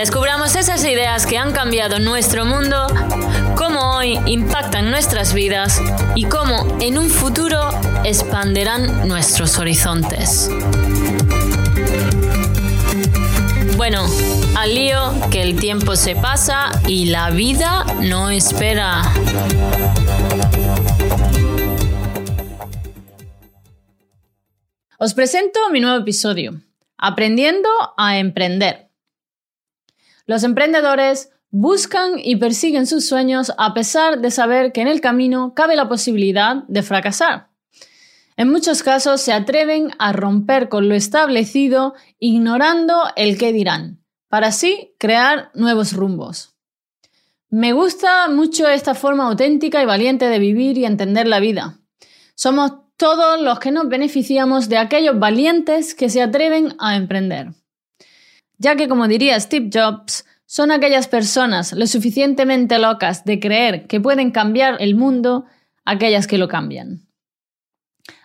Descubramos esas ideas que han cambiado nuestro mundo, cómo hoy impactan nuestras vidas y cómo en un futuro expanderán nuestros horizontes. Bueno, al lío que el tiempo se pasa y la vida no espera. Os presento mi nuevo episodio, Aprendiendo a Emprender. Los emprendedores buscan y persiguen sus sueños a pesar de saber que en el camino cabe la posibilidad de fracasar. En muchos casos se atreven a romper con lo establecido ignorando el qué dirán, para así crear nuevos rumbos. Me gusta mucho esta forma auténtica y valiente de vivir y entender la vida. Somos todos los que nos beneficiamos de aquellos valientes que se atreven a emprender. Ya que, como diría Steve Jobs, son aquellas personas lo suficientemente locas de creer que pueden cambiar el mundo aquellas que lo cambian.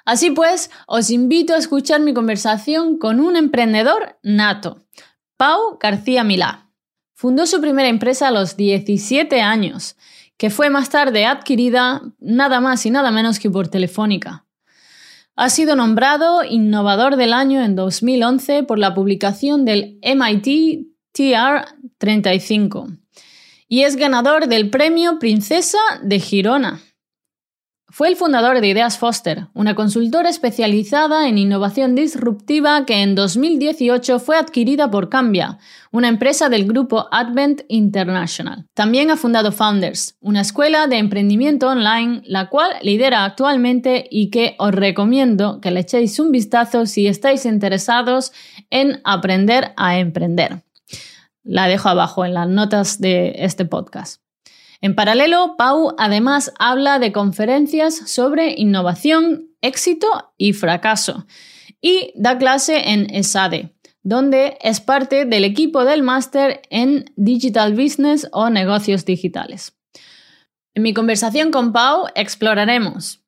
Así pues, os invito a escuchar mi conversación con un emprendedor nato, Pau García Milá. Fundó su primera empresa a los 17 años, que fue más tarde adquirida nada más y nada menos que por Telefónica. Ha sido nombrado Innovador del Año en 2011 por la publicación del MIT TR 35 y es ganador del Premio Princesa de Girona. Fue el fundador de Ideas Foster, una consultora especializada en innovación disruptiva que en 2018 fue adquirida por Cambia, una empresa del grupo Advent International. También ha fundado Founders, una escuela de emprendimiento online, la cual lidera actualmente y que os recomiendo que le echéis un vistazo si estáis interesados en aprender a emprender. La dejo abajo en las notas de este podcast. En paralelo, Pau además habla de conferencias sobre innovación, éxito y fracaso y da clase en ESADE, donde es parte del equipo del máster en Digital Business o negocios digitales. En mi conversación con Pau exploraremos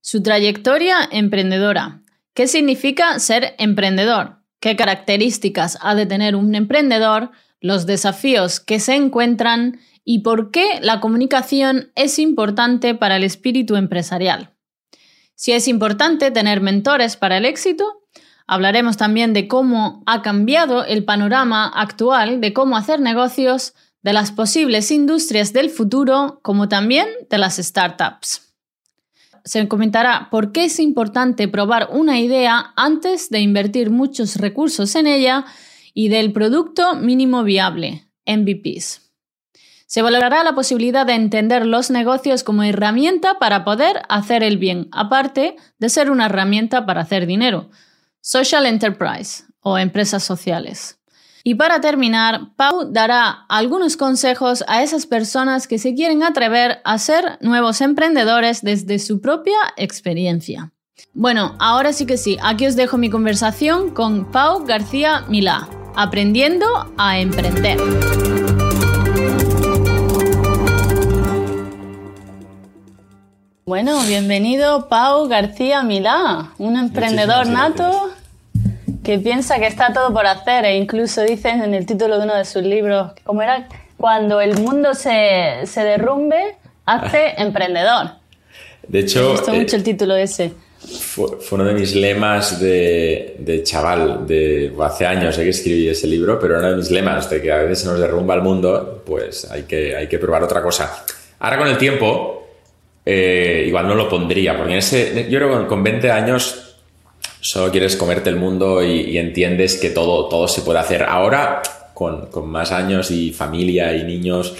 su trayectoria emprendedora, qué significa ser emprendedor, qué características ha de tener un emprendedor, los desafíos que se encuentran y por qué la comunicación es importante para el espíritu empresarial. Si es importante tener mentores para el éxito, hablaremos también de cómo ha cambiado el panorama actual de cómo hacer negocios, de las posibles industrias del futuro, como también de las startups. Se comentará por qué es importante probar una idea antes de invertir muchos recursos en ella y del producto mínimo viable, MVPs. Se valorará la posibilidad de entender los negocios como herramienta para poder hacer el bien, aparte de ser una herramienta para hacer dinero. Social Enterprise o empresas sociales. Y para terminar, Pau dará algunos consejos a esas personas que se quieren atrever a ser nuevos emprendedores desde su propia experiencia. Bueno, ahora sí que sí, aquí os dejo mi conversación con Pau García Milá, aprendiendo a emprender. Bueno, bienvenido Pau García Milá, un emprendedor nato que piensa que está todo por hacer e incluso dice en el título de uno de sus libros, como era cuando el mundo se, se derrumbe, hace emprendedor. De hecho... Me gustó mucho el título ese. Fue, uno de mis lemas de, de, chaval, de hace años que escribí ese libro, pero uno de mis lemas de que a veces se nos derrumba el mundo, pues hay que, hay que probar otra cosa. Ahora con el tiempo eh, igual no lo pondría, porque en ese, yo creo que con 20 años solo quieres comerte el mundo y, entiendes que todo, todo se puede hacer. Ahora, con, con, más años y familia y niños,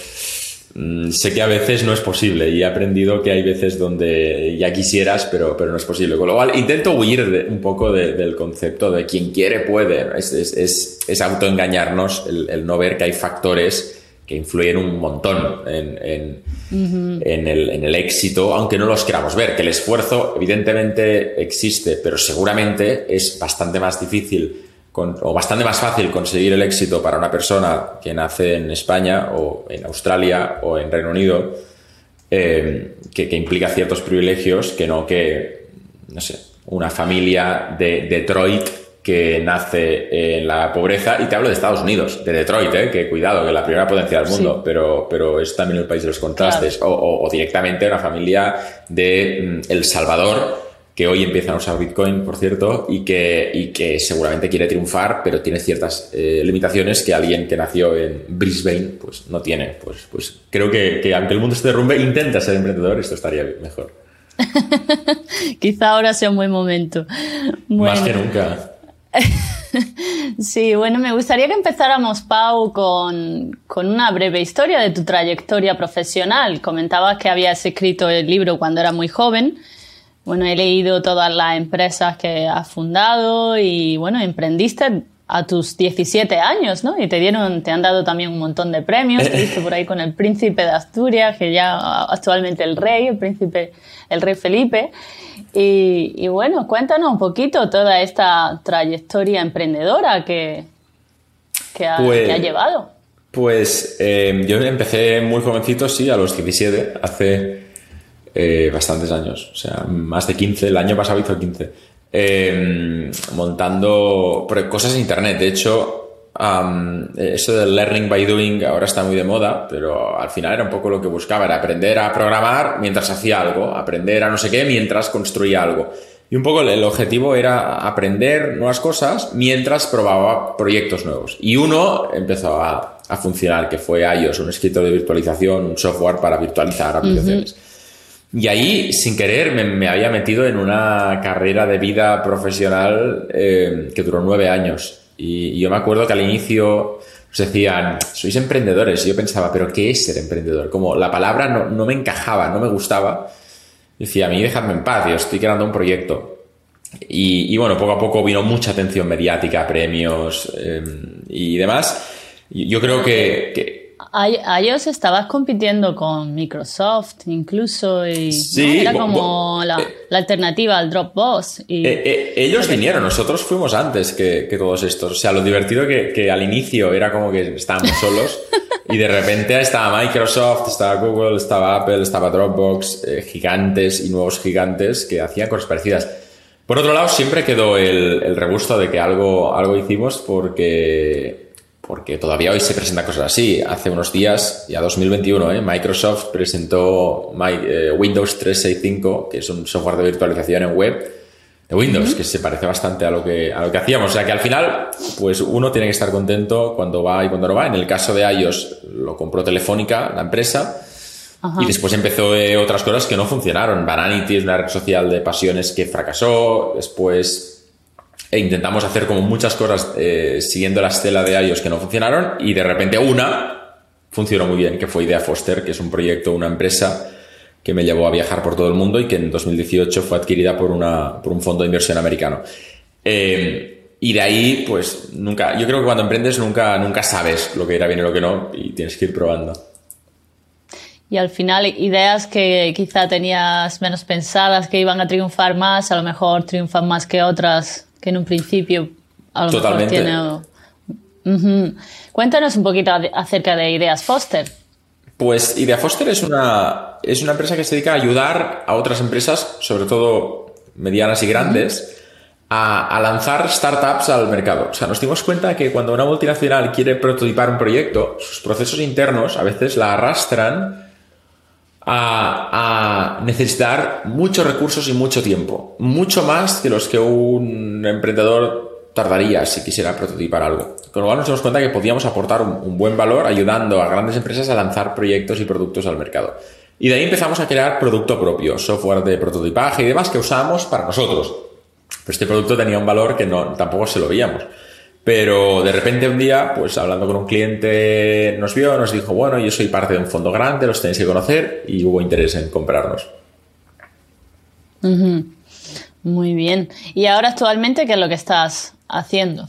mm, sé que a veces no es posible y he aprendido que hay veces donde ya quisieras, pero, pero no es posible. Con lo cual, intento huir un poco del concepto de quien quiere puede. Es, es, es, autoengañarnos el, el, no ver que hay factores que influyen un montón en, en, en, el, en, el, éxito, aunque no los queramos ver. Que el esfuerzo, evidentemente, existe, pero seguramente es bastante más difícil o bastante más fácil conseguir el éxito para una persona que nace en España o en Australia o en Reino Unido, eh, que, implica ciertos privilegios, que no que, no sé, una familia de Detroit que nace en la pobreza, y te hablo de Estados Unidos, de Detroit, eh, que cuidado, que la primera potencia del mundo, pero, pero es también el país de los contrastes, o, directamente una familia de mm, El Salvador, que hoy empiezan a usar Bitcoin, por cierto, y que, y que seguramente quiere triunfar, pero tiene ciertas eh, limitaciones que alguien que nació en Brisbane pues no tiene. Pues, pues creo que, que aunque el mundo se derrumbe, intenta ser emprendedor, esto estaría mejor. Quizá ahora sea un buen momento. Más que nunca. sí, bueno, me gustaría que empezáramos, Pau, con, con, una breve historia de tu trayectoria profesional. Comentabas que habías escrito el libro cuando era muy joven bueno, he leído todas las empresas que has fundado y bueno, emprendiste a tus 17 años, ¿no? Y te dieron, te han dado también un montón de premios. Te viste por ahí con el príncipe de Asturias, que ya actualmente el rey, el príncipe, el rey Felipe. Y, bueno, cuéntanos un poquito toda esta trayectoria emprendedora que, que, ha, pues, llevado. Pues eh, yo empecé muy jovencito, sí, a los 17, hace eh, bastantes años, o sea, más de 15, el año pasado hizo 15, em, montando cosas en Internet. De hecho, eso del learning by doing ahora está muy de moda, pero al final era un poco lo que buscaba, era aprender a programar mientras hacía algo, aprender a no sé qué mientras construía algo. Y un poco el objetivo era aprender nuevas cosas mientras probaba proyectos nuevos. Y uno empezó a, funcionar, que fue iOS, un escritor de virtualización, un software para virtualizar aplicaciones. Y ahí, sin querer, me, había metido en una carrera de vida profesional eh, que duró nueve años. Y, yo me acuerdo que al inicio nos decían, sois emprendedores. Y yo pensaba, ¿pero qué es ser emprendedor? Como la palabra no, me encajaba, no me gustaba. decía, a mí dejadme en paz, yo estoy creando un proyecto. Y, bueno, poco a poco vino mucha atención mediática, premios em, y demás. Yo creo que iOS estabas compitiendo con Microsoft incluso y era como la, alternativa al Dropbox. Y eh, eh, ellos vinieron, nosotros fuimos antes que, todos estos. O sea, lo divertido que, que al inicio era como que estábamos solos y de repente estaba Microsoft, estaba Google, estaba Apple, estaba Dropbox, eh, gigantes y nuevos gigantes que hacían cosas parecidas. Por otro lado, siempre quedó el, el regusto de que algo, algo hicimos porque porque todavía hoy se presentan cosas así. Hace unos días, ya 2021, ¿eh? Microsoft presentó eh, Windows 365, que es un software de virtualización en web de Windows, que se parece bastante a lo, que, a lo que hacíamos. O sea que al final, pues uno tiene que estar contento cuando va y cuando no va. En el caso de iOS, lo compró Telefónica, la empresa. Y después empezó eh, otras cosas que no funcionaron. Vanity es una red social de pasiones que fracasó. Después e intentamos hacer como muchas cosas eh, siguiendo la estela de iOS que no funcionaron y de repente una funcionó muy bien, que fue Idea Foster, que es un proyecto, una empresa que me llevó a viajar por todo el mundo y que en 2018 fue adquirida por, una, por un fondo de inversión americano. Eh, y de ahí, pues nunca, yo creo que cuando emprendes nunca, nunca sabes lo que irá bien y lo que no, y tienes que ir probando. Y al final, ideas que quizá tenías menos pensadas, que iban a triunfar más, a lo mejor triunfan más que otras que en un principio a lo Totalmente. mejor tiene... Cuéntanos un poquito acerca de Ideas Foster. Pues Idea Foster es una, es una empresa que se dedica a ayudar a otras empresas, sobre todo medianas y grandes, a, lanzar startups al mercado. O sea, nos dimos cuenta que cuando una multinacional quiere prototipar un proyecto, sus procesos internos a veces la arrastran a, necesitar muchos recursos y mucho tiempo. Mucho más que los que un emprendedor tardaría si quisiera prototipar algo. Con lo cual nos dimos cuenta que podíamos aportar un, buen valor ayudando a grandes empresas a lanzar proyectos y productos al mercado. Y de ahí empezamos a crear producto propio, software de prototipaje y demás que usábamos para nosotros. Pero este producto tenía un valor que no, tampoco se lo veíamos. Pero de repente un día, pues hablando con un cliente, nos vio, nos dijo, bueno, yo soy parte de un fondo grande, los tenéis que conocer y hubo interés en comprarnos. Muy bien. ¿Y ahora actualmente qué es lo que estás haciendo?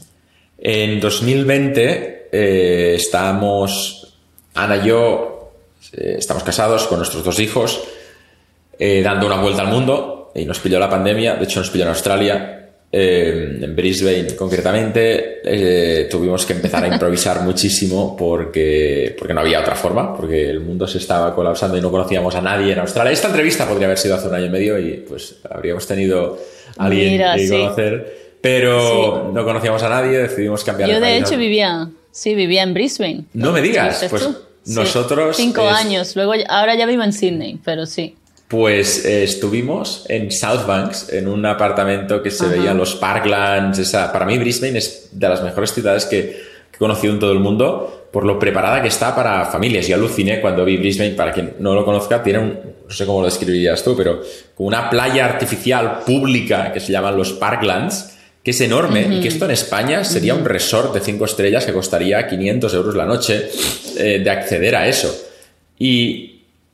En 2020 eh, estamos, Ana y yo, eh, estamos casados con nuestros dos hijos, eh, dando una vuelta al mundo y nos pilló la pandemia, de hecho nos pilló en Australia eh, en Brisbane concretamente, eh, tuvimos que empezar a improvisar muchísimo porque, porque no había otra forma, porque el mundo se estaba colapsando y no conocíamos a nadie en Australia. Esta entrevista podría haber sido hace un año y medio y pues habríamos tenido a alguien que conocer, pero no conocíamos a nadie, decidimos cambiar Yo de hecho vivía, sí, vivía en Brisbane. No me digas, pues nosotros... Cinco años, luego ahora ya vivo en Sydney, pero sí. Pues eh, estuvimos en South Banks, en un apartamento que se veían los Parklands. Esa, para mí, Brisbane es de las mejores ciudades que, he conocido en todo el mundo por lo preparada que está para familias. Yo aluciné cuando vi Brisbane, para quien no lo conozca, tiene un, no sé cómo lo describirías tú, pero una playa artificial pública que se llaman los Parklands, que es enorme y que esto en España sería un resort de cinco estrellas que costaría 500 euros la noche eh, de acceder a eso. Y,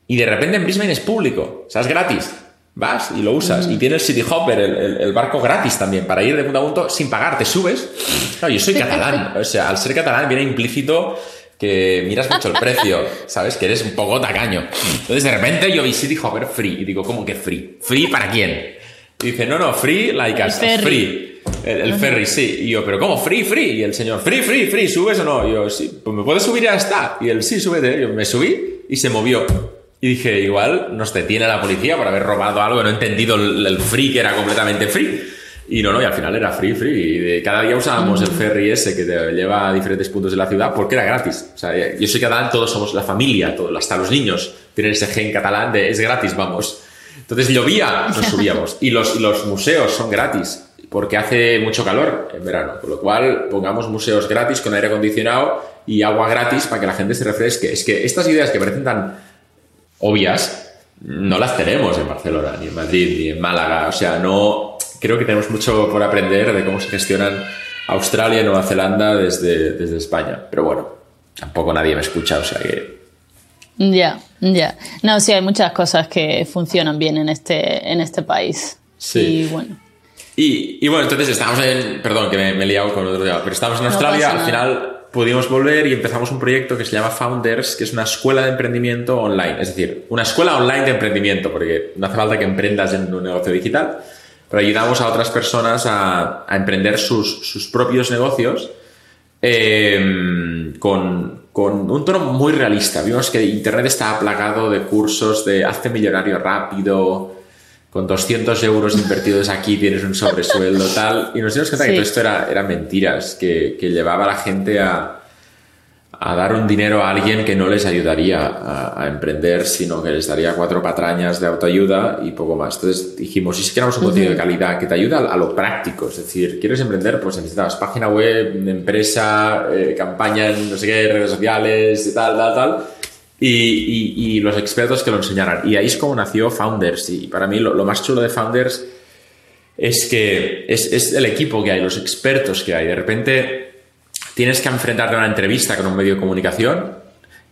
y de repente en Brisbane es público, o sea, es gratis. Vas y lo usas. Y tienes City Hopper, el, barco gratis también, para ir de punto a punto sin pagar. Te subes. Claro, yo soy catalán. O sea, al ser catalán viene implícito que miras mucho el precio, ¿sabes? Que eres un poco tacaño. Entonces de repente yo vi City Hopper free. Y digo, ¿cómo que free? ¿Free para quién? Y dice, no, no, free like us. Free. El, ferry, sí. Y yo, ¿pero cómo? Free, free. Y el señor, free, free, free. ¿Subes o no? Y yo, sí. Pues me puedes subir ya está. Y él, sí, súbete. Yo me subí y se movió. Y dije, igual nos detiene la policía por haber robado algo, no he entendido el, free que era completamente free. Y no, no, y al final era free, free. Y de, cada día usábamos el ferry ese que te lleva a diferentes puntos de la ciudad porque era gratis. O sea, yo soy catalán, todos somos la familia, todos, hasta los niños tienen ese gen catalán de es gratis, vamos. Entonces llovía, nos subíamos. Y los, los museos son gratis porque hace mucho calor en verano. Con lo cual, pongamos museos gratis con aire acondicionado y agua gratis para que la gente se refresque. Es que estas ideas que parecen tan obvias no las tenemos en Barcelona, ni en Madrid, ni en Málaga. O sea, no creo que tenemos mucho por aprender de cómo se gestionan Australia y Nueva Zelanda desde, desde España. Pero bueno, tampoco nadie me escucha, o sea que. Ya, ya. No, sí, hay muchas cosas que funcionan bien en este, en este país. Sí. Y bueno. Y, bueno, entonces estamos en. Perdón, que me, he liado con otro tema, pero estamos en Australia, al final pudimos volver y empezamos un proyecto que se llama Founders, que es una escuela de emprendimiento online. Es decir, una escuela online de emprendimiento, porque no hace falta que emprendas en un negocio digital, pero ayudamos a otras personas a, emprender sus, propios negocios eh, con, con, un tono muy realista. Vimos que Internet está plagado de cursos de hazte millonario rápido, con 200 euros invertidos aquí tienes un sobresueldo, tal. Y nos dimos cuenta que todo esto era, eran mentiras, que, que, llevaba a la gente a, a, dar un dinero a alguien que no les ayudaría a, emprender, sino que les daría cuatro patrañas de autoayuda y poco más. Entonces dijimos, y si queremos un contenido de calidad que te ayuda a, lo práctico, es decir, ¿quieres emprender? Pues necesitas página web, empresa, eh, campaña en no sé qué, redes sociales, tal, tal, tal y, los expertos que lo enseñaran. Y ahí es como nació Founders. Y para mí lo, más chulo de Founders es que es, el equipo que hay, los expertos que hay. De repente tienes que enfrentarte a una entrevista con un medio de comunicación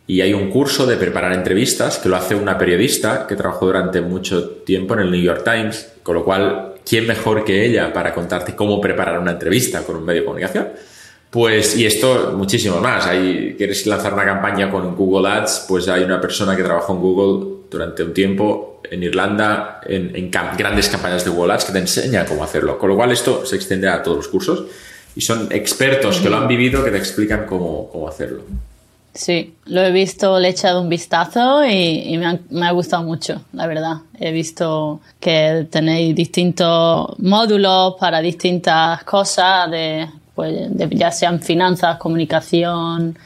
y hay un curso de preparar entrevistas que lo hace una periodista que trabajó durante mucho tiempo en el New York Times, con lo cual, ¿quién mejor que ella para contarte cómo preparar una entrevista con un medio de comunicación? Pues, y esto muchísimo más. Hay, quieres lanzar una campaña con Google Ads, pues hay una persona que trabajó en Google durante un tiempo en Irlanda en, grandes campañas de Google Ads que te enseña cómo hacerlo. Con lo cual esto se extiende a todos los cursos y son expertos que lo han vivido que te explican cómo, cómo hacerlo. Sí, lo he visto, le he echado un vistazo y, me, ha, me, ha, gustado mucho, la verdad. He visto que tenéis distintos módulos para distintas cosas de pues ya sean finanzas, comunicación,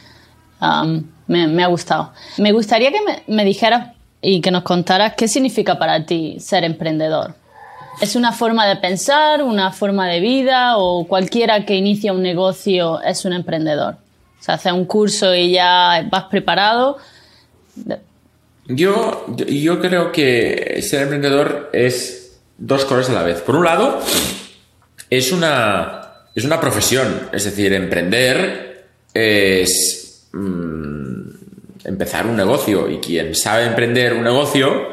me, ha gustado. Me gustaría que me, dijeras y que nos contaras qué significa para ti ser emprendedor. ¿Es una forma de pensar, una forma de vida o cualquiera que inicia un negocio es un emprendedor? O sea, hace un curso y ya vas preparado. Yo, yo creo que ser emprendedor es dos cosas a la vez. Por un lado, es una es una profesión. Es decir, emprender es mm, empezar un negocio. Y quien sabe emprender un negocio,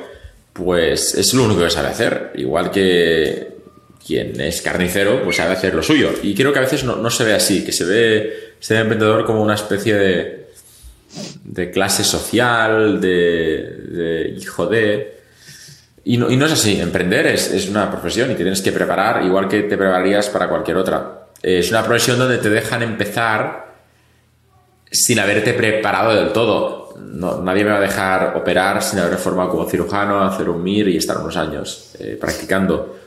pues es lo único que sabe hacer. Igual que quien es carnicero, pues sabe hacer lo suyo. Y creo que a veces no, se ve así, que se ve ser emprendedor como una especie de, de clase social, de, hijo de... Y no, y no, es así, emprender es, es, una profesión y te tienes que preparar igual que te prepararías para cualquier otra. Es una profesión donde te dejan empezar sin haberte preparado del todo. nadie me va a dejar operar sin haber formado como cirujano, hacer un MIR y estar unos años eh, practicando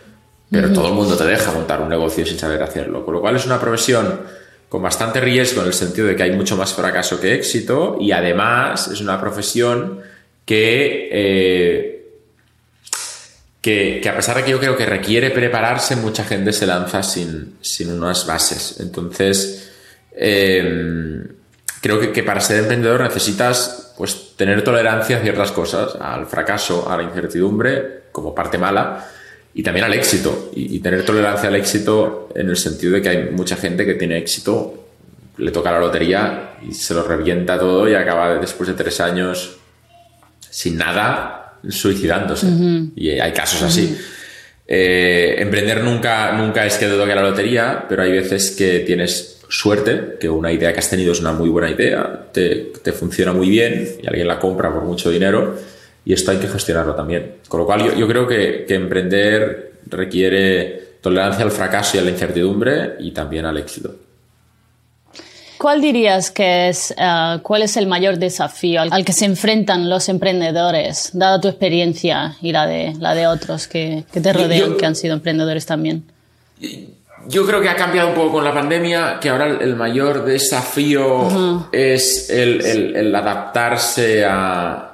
pero todo el mundo te deja montar un negocio sin saber hacerlo. Con lo cual es una profesión con bastante riesgo en el sentido de que hay mucho más fracaso que éxito y además es una profesión que, eh, que, a pesar de que yo creo que requiere prepararse, mucha gente se lanza sin, unas bases. Entonces, eh, creo que, que, para ser emprendedor necesitas pues, tener tolerancia a ciertas cosas, al fracaso, a la incertidumbre como parte mala y también al éxito y, tener tolerancia al éxito en el sentido de que hay mucha gente que tiene éxito, le toca la lotería y se lo revienta todo y acaba después de tres años sin nada suicidándose. Y hay casos así. Eh, emprender nunca, nunca es que te toque la lotería, pero hay veces que tienes suerte, que una idea que has tenido es una muy buena idea, te, te funciona muy bien y alguien la compra por mucho dinero y esto hay que gestionarlo también. Con lo cual yo, creo que, emprender requiere tolerancia al fracaso y a la incertidumbre y también al éxito. ¿Cuál dirías que es, eh, cuál es el mayor desafío al, que se enfrentan los emprendedores, dada tu experiencia y la de, la de otros que, te rodean, que han sido emprendedores también? Yo creo que ha cambiado un poco con la pandemia, que ahora el mayor desafío es el adaptarse a,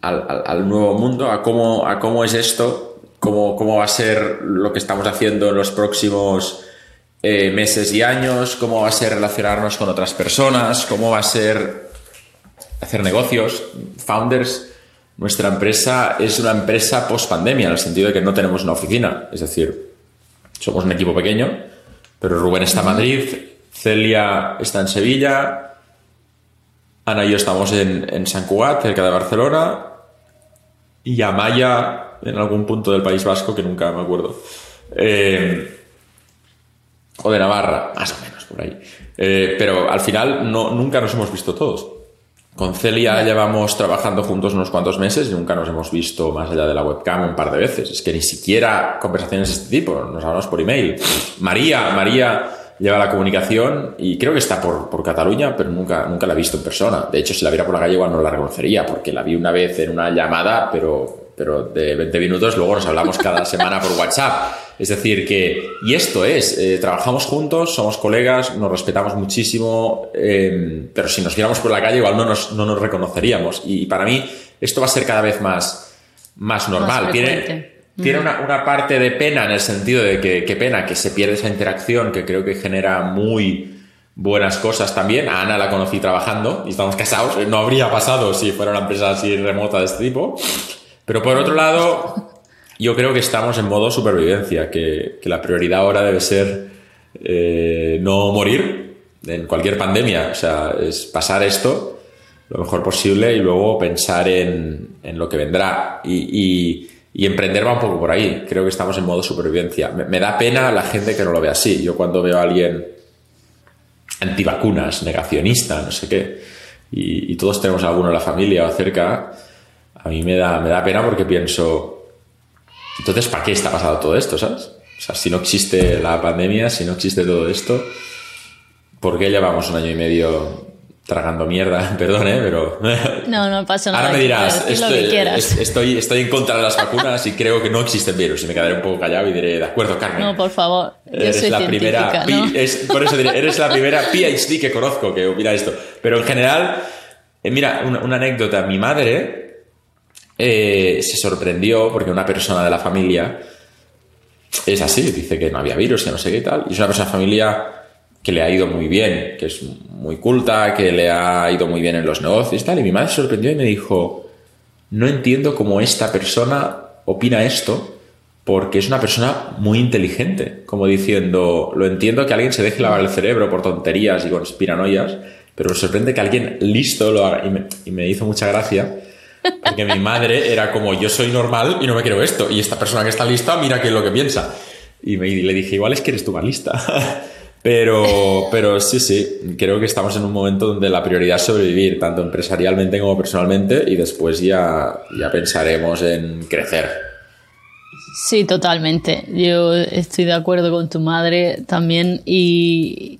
al, nuevo mundo, a cómo, a cómo es esto, cómo, cómo va a ser lo que estamos haciendo en los próximos eh, meses y años, cómo va a ser relacionarnos con otras personas, cómo va a ser hacer negocios. Founders, nuestra empresa es una empresa post pandemia, en el sentido de que no tenemos una oficina, es decir, somos un equipo pequeño, pero Rubén está en Madrid, Celia está en Sevilla, Ana y yo estamos en, en San Cugat, cerca de Barcelona, y Amaya en algún punto del País Vasco que nunca me acuerdo. Eh, o de Navarra, más o menos por ahí. Eh, pero al final no, nunca nos hemos visto todos. Con Celia llevamos trabajando juntos unos cuantos meses y nunca nos hemos visto más allá de la webcam un par de veces. Es que ni siquiera conversaciones de este tipo, nos hablamos por email. María, María lleva la comunicación y creo que está por, por, Cataluña, pero nunca, nunca la he visto en persona. De hecho, si la viera por la calle igual no la reconocería, porque la vi una vez en una llamada, pero, pero de 20 minutos, luego nos hablamos cada semana por WhatsApp. Es decir, que, y esto es, eh, trabajamos juntos, somos colegas, nos respetamos muchísimo, eh, pero si nos viéramos por la calle igual no nos, no nos reconoceríamos. Y, para mí esto va a ser cada vez más, más normal. Tiene, tiene una, parte de pena en el sentido de que qué pena que se pierde esa interacción que creo que genera muy buenas cosas también. A Ana la conocí trabajando y estamos casados. No habría pasado si fuera una empresa así remota de este tipo. Pero por otro lado, yo creo que estamos en modo supervivencia, que, la prioridad ahora debe ser eh, no morir en cualquier pandemia. O sea, es pasar esto lo mejor posible y luego pensar en, lo que vendrá. y y emprender va un poco por ahí. Creo que estamos en modo supervivencia. Me, da pena la gente que no lo ve así. Yo cuando veo a alguien antivacunas, negacionista, no sé qué, y, todos tenemos alguno en la familia o cerca, a mí me da, me da pena porque pienso, entonces, ¿para qué está pasando todo esto, sabes? O sea, si no existe la pandemia, si no existe todo esto, ¿por qué llevamos un año y medio tragando mierda, perdón, ¿eh? pero... No, no pasa nada. Ahora me dirás, estoy, estoy, en contra de las vacunas y creo que no existen virus y me quedaré un poco callado y diré, de acuerdo, Carmen. No, por favor. eres la primera, por eso diré, eres la primera PhD que conozco que opina esto. Pero en general, eh, mira, una, anécdota. Mi madre eh, se sorprendió porque una persona de la familia es así, dice que no había virus, que no sé qué tal, y es una persona de familia que le ha ido muy bien, que es muy culta, que le ha ido muy bien en los negocios y tal. Y mi madre se sorprendió y me dijo, no entiendo cómo esta persona opina esto, porque es una persona muy inteligente, como diciendo, lo entiendo que alguien se deje lavar el cerebro por tonterías y conspiranoias, pero me sorprende que alguien listo lo haga. Y me, hizo mucha gracia, porque mi madre era como, yo soy normal y no me quiero esto, y esta persona que está lista, mira qué es lo que piensa. Y, me, le dije, igual es que eres tú más lista. pero, pero sí, sí, creo que estamos en un momento donde la prioridad es sobrevivir, tanto empresarialmente como personalmente, y después ya, ya pensaremos en crecer. Sí, totalmente. Yo estoy de acuerdo con tu madre también y,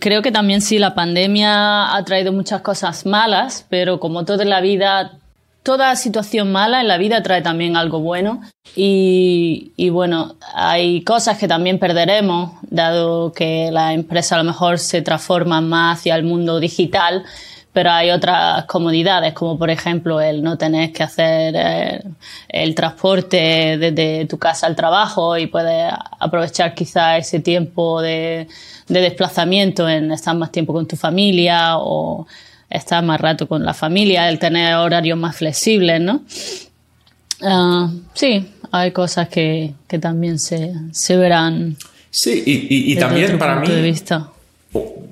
creo que también sí, la pandemia ha traído muchas cosas malas, pero como toda la vida, toda situación mala en la vida trae también algo bueno y, y bueno, hay cosas que también perderemos, dado que la empresa a lo mejor se transforma más hacia el mundo digital pero hay otras comodidades, como por ejemplo el no tener que hacer eh, el, transporte desde tu casa al trabajo y puedes aprovechar quizá ese tiempo de, desplazamiento en estar más tiempo con tu familia o estar más rato con la familia, el tener horarios más flexibles, ¿no? Ah, sí, hay cosas que, también se, verán. Sí, y, también para mí. De vista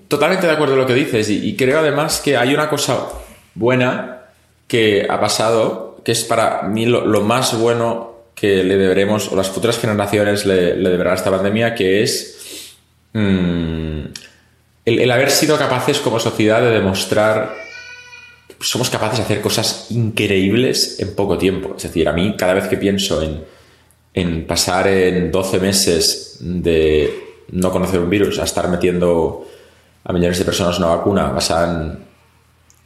Totalmente de acuerdo con lo que dices y, creo además que hay una cosa buena que ha pasado, que es para mí lo, más bueno que le deberemos, o las futuras generaciones le, deberán a esta pandemia, que es mm, el, haber sido capaces como sociedad de demostrar que somos capaces de hacer cosas increíbles en poco tiempo. Es decir, a mí cada vez que pienso en, en pasar en 12 meses de no conocer un virus a estar metiendo a millones de personas una vacuna basada en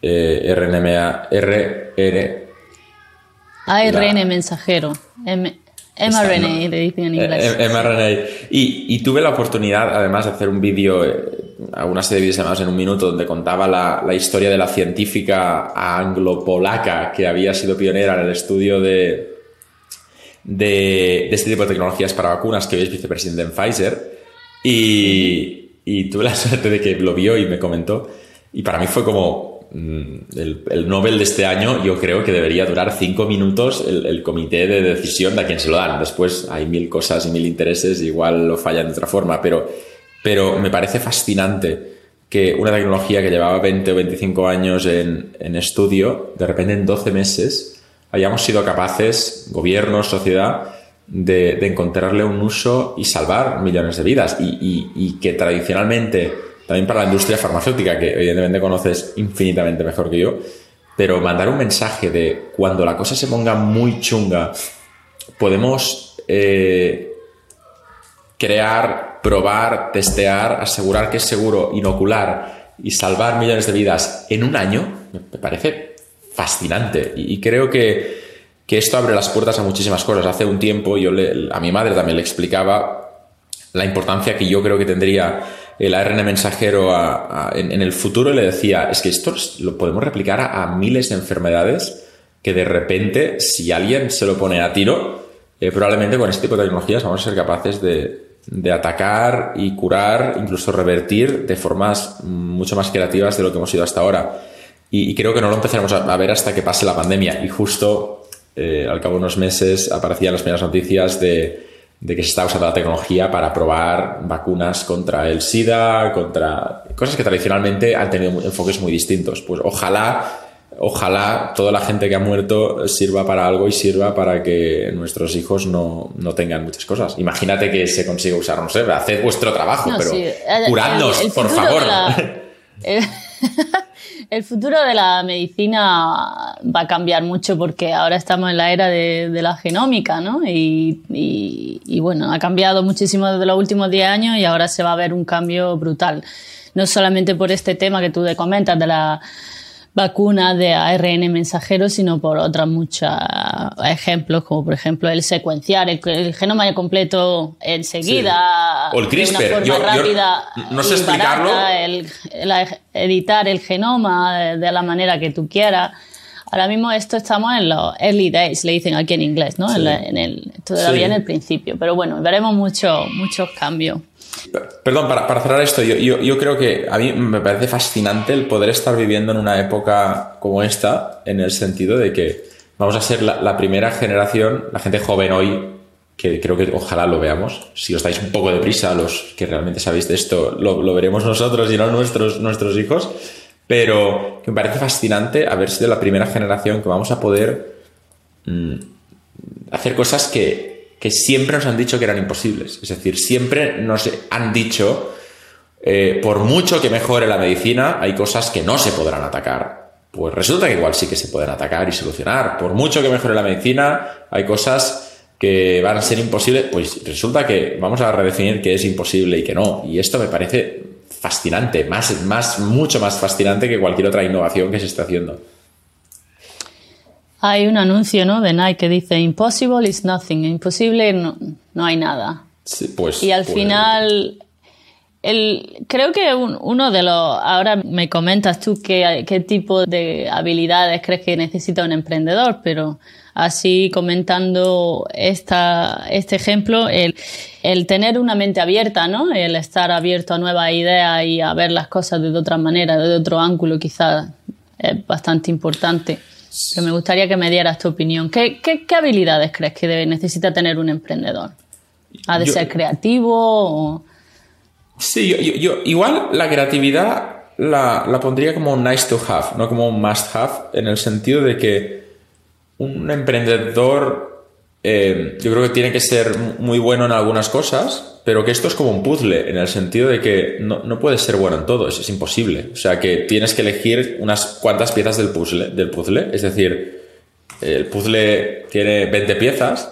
eh, RNMA, RR, ARN mensajero, mRNA, le dicen en inglés. Eh, mRNA. Y, y, tuve la oportunidad, además, de hacer un vídeo, eh, alguna serie de vídeos además en un minuto, donde contaba la, la historia de la científica anglo-polaca que había sido pionera en el estudio de, de, de, este tipo de tecnologías para vacunas, que hoy es vicepresidente en Pfizer. Y, y tuve la suerte de que lo vio y me comentó. Y para mí fue como mm, el, el Nobel de este año. Yo creo que debería durar cinco minutos el, el, comité de decisión de a quién se lo dan. Después hay mil cosas y mil intereses, igual lo fallan de otra forma. Pero, pero me parece fascinante que una tecnología que llevaba 20 o 25 años en, en estudio, de repente en 12 meses hayamos sido capaces, gobierno, sociedad, de, encontrarle un uso y salvar millones de vidas. Y, que tradicionalmente, también para la industria farmacéutica, que evidentemente conoces infinitamente mejor que yo, pero mandar un mensaje de cuando la cosa se ponga muy chunga, podemos eh, crear, probar, testear, asegurar que es seguro, inocular y salvar millones de vidas en un año, me parece fascinante. y creo que que esto abre las puertas a muchísimas cosas. Hace un tiempo yo a mi madre también le explicaba la importancia que yo creo que tendría el ARN mensajero en, el futuro y le decía, es que esto lo podemos replicar a, miles de enfermedades que de repente, si alguien se lo pone a tiro, eh, probablemente con este tipo de tecnologías vamos a ser capaces de, atacar y curar, incluso revertir de formas mucho más creativas de lo que hemos sido hasta ahora. Y, creo que no lo empezaremos a, ver hasta que pase la pandemia. Y justo eh, al cabo de unos meses aparecían las primeras noticias de, que se estaba usando la tecnología para probar vacunas contra el SIDA, contra cosas que tradicionalmente han tenido enfoques muy distintos. Pues ojalá, ojalá toda la gente que ha muerto sirva para algo y sirva para que nuestros hijos no, tengan muchas cosas. Imagínate que se consiga usar, no sé, haced vuestro trabajo, pero curadnos, por favor. El futuro de la medicina va a cambiar mucho porque ahora estamos en la era de, la genómica, ¿no? Y, bueno, ha cambiado muchísimo desde los últimos 10 años y ahora se va a ver un cambio brutal. No solamente por este tema que tú te comentas de la vacunas de ARN mensajero, sino por otros muchos ejemplos, como por ejemplo el secuenciar el, genoma completo enseguida, o el CRISPR. de una forma rápida no sé explicarlo. el, editar el genoma de, la manera que tú quieras. Ahora mismo esto estamos en los early days, le dicen aquí en inglés, ¿no? En, el, todavía en el principio. Pero bueno, veremos mucho, muchos cambios. Perdón, para, cerrar esto, yo, creo que a mí me parece fascinante el poder estar viviendo en una época como esta, en el sentido de que vamos a ser la, primera generación, la gente joven hoy, que creo que ojalá lo veamos. Si os dais un poco de prisa, los que realmente sabéis de esto, lo, veremos nosotros y no nuestros, nuestros hijos. Pero que me parece fascinante haber sido la primera generación que vamos a poder mm, hacer cosas que, que, siempre nos han dicho que eran imposibles. Es decir, siempre nos han dicho, eh, por mucho que mejore la medicina, hay cosas que no se podrán atacar. Pues resulta que igual sí que se pueden atacar y solucionar. Por mucho que mejore la medicina, hay cosas que van a ser imposibles. Pues resulta que vamos a redefinir qué es imposible y qué no. Y esto me parece fascinante, más, más, mucho más fascinante que cualquier otra innovación que se está haciendo. Hay un anuncio ¿no? de Nike que dice Impossible is nothing, imposible no, no hay nada. pues, y al pues, final el, creo que uno de los. Ahora me comentas tú qué, qué tipo de habilidades crees que necesita un emprendedor, pero así comentando esta, este ejemplo, el, el, tener una mente abierta, ¿no? El estar abierto a nuevas ideas y a ver las cosas de otra manera, de otro ángulo, quizás es bastante importante. Me gustaría que me dieras tu opinión. ¿Qué, qué, qué habilidades crees que debe, necesita tener un emprendedor? ¿Ha de ser creativo? O Sí, yo, igual la creatividad la, pondría como nice to have, no como un must have, en el sentido de que un emprendedor eh, yo creo que tiene que ser muy bueno en algunas cosas, pero que esto es como un puzzle, en el sentido de que no, no puedes ser bueno en todo, es imposible. O sea, que tienes que elegir unas cuantas piezas del puzzle, del puzzle. es decir, el puzzle tiene 20 piezas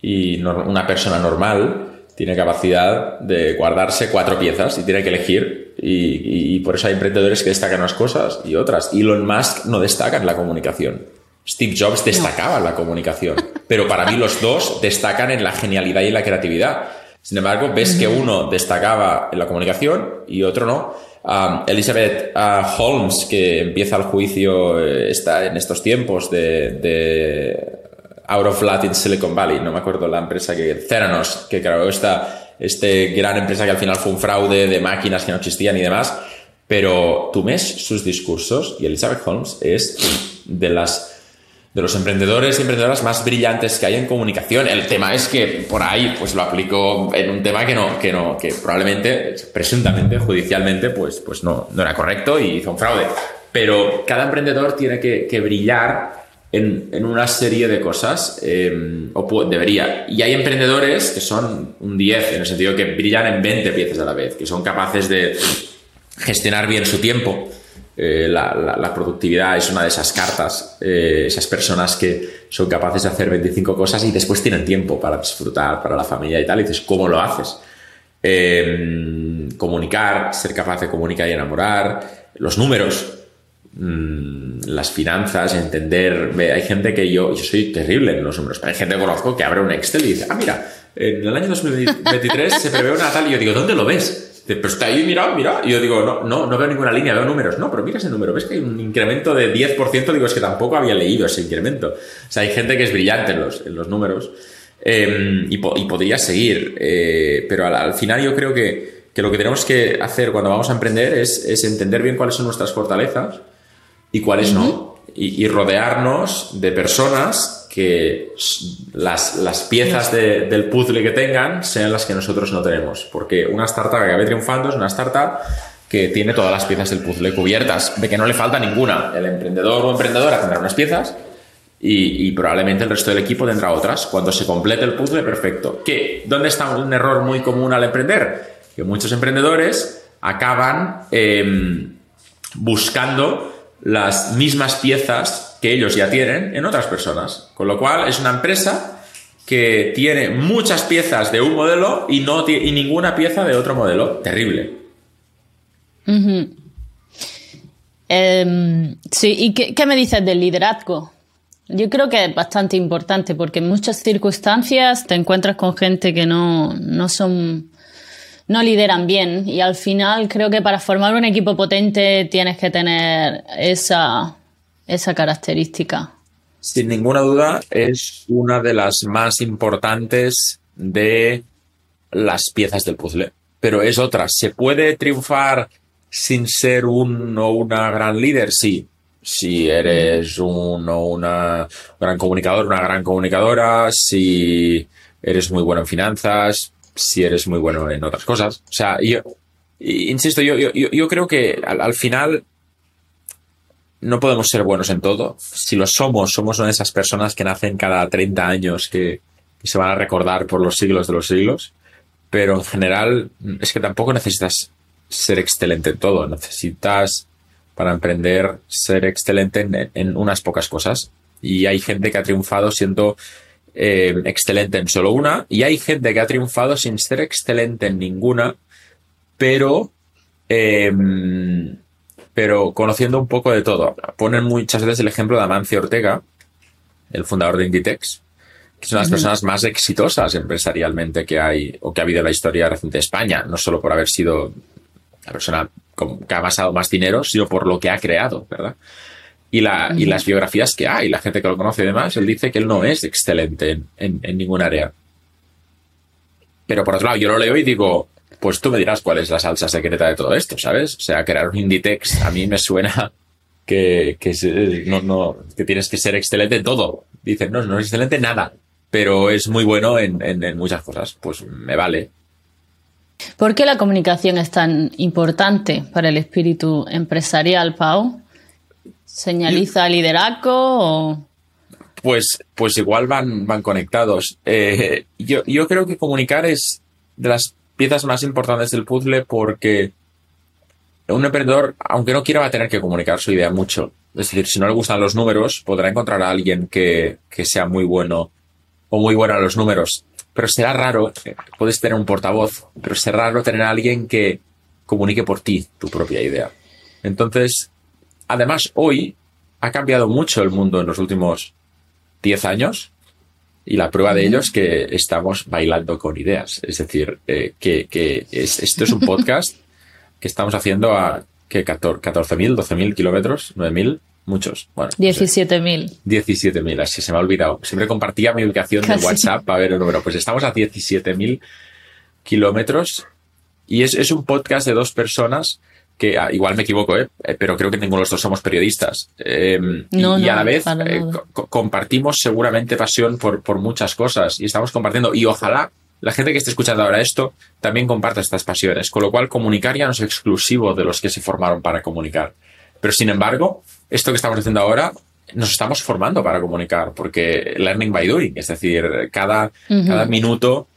y una persona normal tiene capacidad de guardarse cuatro piezas y tiene que elegir. Y, por eso hay emprendedores que destacan unas cosas y otras. Elon Musk no destaca en la comunicación. Steve Jobs destacaba en la comunicación. Pero para mí los dos destacan en la genialidad y la creatividad. Sin embargo, ves que uno destacaba en la comunicación y otro no. Um, Elizabeth uh, Holmes, que empieza el juicio eh, está en estos tiempos de Out of Latin Silicon Valley, no me acuerdo la empresa que, Theranos, que creó esta este gran empresa que al final fue un fraude de máquinas que no existían y demás. Pero tú ves sus discursos y Elizabeth Holmes es de las de los emprendedores y emprendedoras más brillantes que hay en comunicación. El tema es que por ahí pues lo aplicó en un tema que no, que no, que probablemente, presuntamente, judicialmente, pues, pues no, no era correcto y hizo un fraude. Pero cada emprendedor tiene que, que brillar en, una serie de cosas, eh, o debería. Y hay emprendedores que son un 10, en el sentido que brillan en 20 piezas a la vez, que son capaces de gestionar bien su tiempo. Eh, la, productividad es una de esas cartas, eh, esas personas que son capaces de hacer 25 cosas y después tienen tiempo para disfrutar, para la familia y tal. Y dices, ¿cómo lo haces? comunicar, ser capaz de comunicar y enamorar, los números, Mm, las finanzas, entender. Hay gente que yo, yo soy terrible en los números, pero hay gente que conozco que abre un Excel y dice, ah, mira, en el año 2023 se prevé una tal, y yo digo, ¿dónde lo ves? Pero está ahí, mira, mira. Y yo digo, no, no, no veo ninguna línea, veo números. No, pero mira ese número, ves que hay un incremento de 10%, digo, es que tampoco había leído ese incremento. O sea, hay gente que es brillante en los, en los números em, y, podría seguir, eh, pero al, final yo creo que, que, lo que tenemos que hacer cuando vamos a emprender es, es entender bien cuáles son nuestras fortalezas y cuáles no. Y, rodearnos de personas que las, las piezas del puzzle que tengan sean las que nosotros no tenemos. Porque una startup que acabe triunfando es una startup que tiene todas las piezas del puzzle cubiertas, de que no le falta ninguna. El emprendedor o emprendedora tendrá unas piezas y, probablemente el resto del equipo tendrá otras. Cuando se complete el puzzle, perfecto. ¿Qué? ¿Dónde está un error muy común al emprender? Que muchos emprendedores acaban em, buscando las mismas piezas que ellos ya tienen en otras personas. Con lo cual es una empresa que tiene muchas piezas de un modelo y, no y ninguna pieza de otro modelo. Terrible. Em, sí, ¿y qué, me dices del liderazgo? Yo creo que es bastante importante porque en muchas circunstancias te encuentras con gente que no, no son no lideran bien y al final creo que para formar un equipo potente tienes que tener esa, esa característica. Sin ninguna duda es una de las más importantes de las piezas del puzzle, pero es otra. ¿Se puede triunfar sin ser un o una gran líder? Sí. Si eres un o una gran comunicador, una gran comunicadora, si eres muy bueno en finanzas, si eres muy bueno en otras cosas. O sea, yo, insisto, yo, yo, yo creo que al, final no podemos ser buenos en todo. Si lo somos, somos una de esas personas que nacen cada 30 años que, se van a recordar por los siglos de los siglos. Pero en general es que tampoco necesitas ser excelente en todo. Necesitas, para emprender, ser excelente en, unas pocas cosas. Y hay gente que ha triunfado siendo eh, excelente en solo una. Y hay gente que ha triunfado sin ser excelente en ninguna, pero, em, pero conociendo un poco de todo. Ponen muchas veces el ejemplo de Amancio Ortega, el fundador de Inditex, que es una de las personas más exitosas empresarialmente que hay o que ha habido en la historia reciente de España, no solo por haber sido la persona que ha amasado más dinero, sino por lo que ha creado, ¿verdad? Y, la, y las biografías que hay, la gente que lo conoce y demás, él dice que él no es excelente en, en, ningún área. Pero por otro lado, yo lo leo y digo, pues tú me dirás cuál es la salsa secreta de todo esto, ¿sabes? O sea, crear un Inditex a mí me suena que, que, no, no, que tienes que ser excelente en todo. Dicen, no, no es excelente en nada, pero es muy bueno en, en, en muchas cosas. Pues me vale. ¿Por qué la comunicación es tan importante para el espíritu empresarial, Pau? ¿Señaliza liderazgo o...? Pues, pues igual van, van conectados. Eh, yo, yo creo que comunicar es de las piezas más importantes del puzzle porque un emprendedor, aunque no quiera, va a tener que comunicar su idea mucho. Es decir, si no le gustan los números, podrá encontrar a alguien que, que sea muy bueno o muy bueno a los números pero será raro, puedes tener un portavoz, pero será raro tener a alguien que comunique por ti tu propia idea. Entonces, además, hoy ha cambiado mucho el mundo en los últimos 10 años y la prueba de ello es que estamos bailando con ideas. Es decir, eh, que, esto es un podcast que estamos haciendo a que 14.000, 12.000 kilómetros, 9.000 Muchos. Bueno. 17.000. 17.000, así se me ha olvidado. Siempre compartía mi ubicación de WhatsApp para ver el número. Pues estamos a 17.000 kilómetros y es, un podcast de dos personas que ah, igual me equivoco, ¿eh? ¿eh? pero creo que ninguno de los dos somos periodistas. Em, y, a la vez eh, compartimos seguramente pasión por, por muchas cosas y estamos compartiendo y ojalá la gente que esté escuchando ahora esto también comparta estas pasiones, con lo cual comunicar ya no es exclusivo de los que se formaron para comunicar. Pero sin embargo, esto que estamos haciendo ahora nos estamos formando para comunicar, porque learning by doing, es decir, cada, cada minuto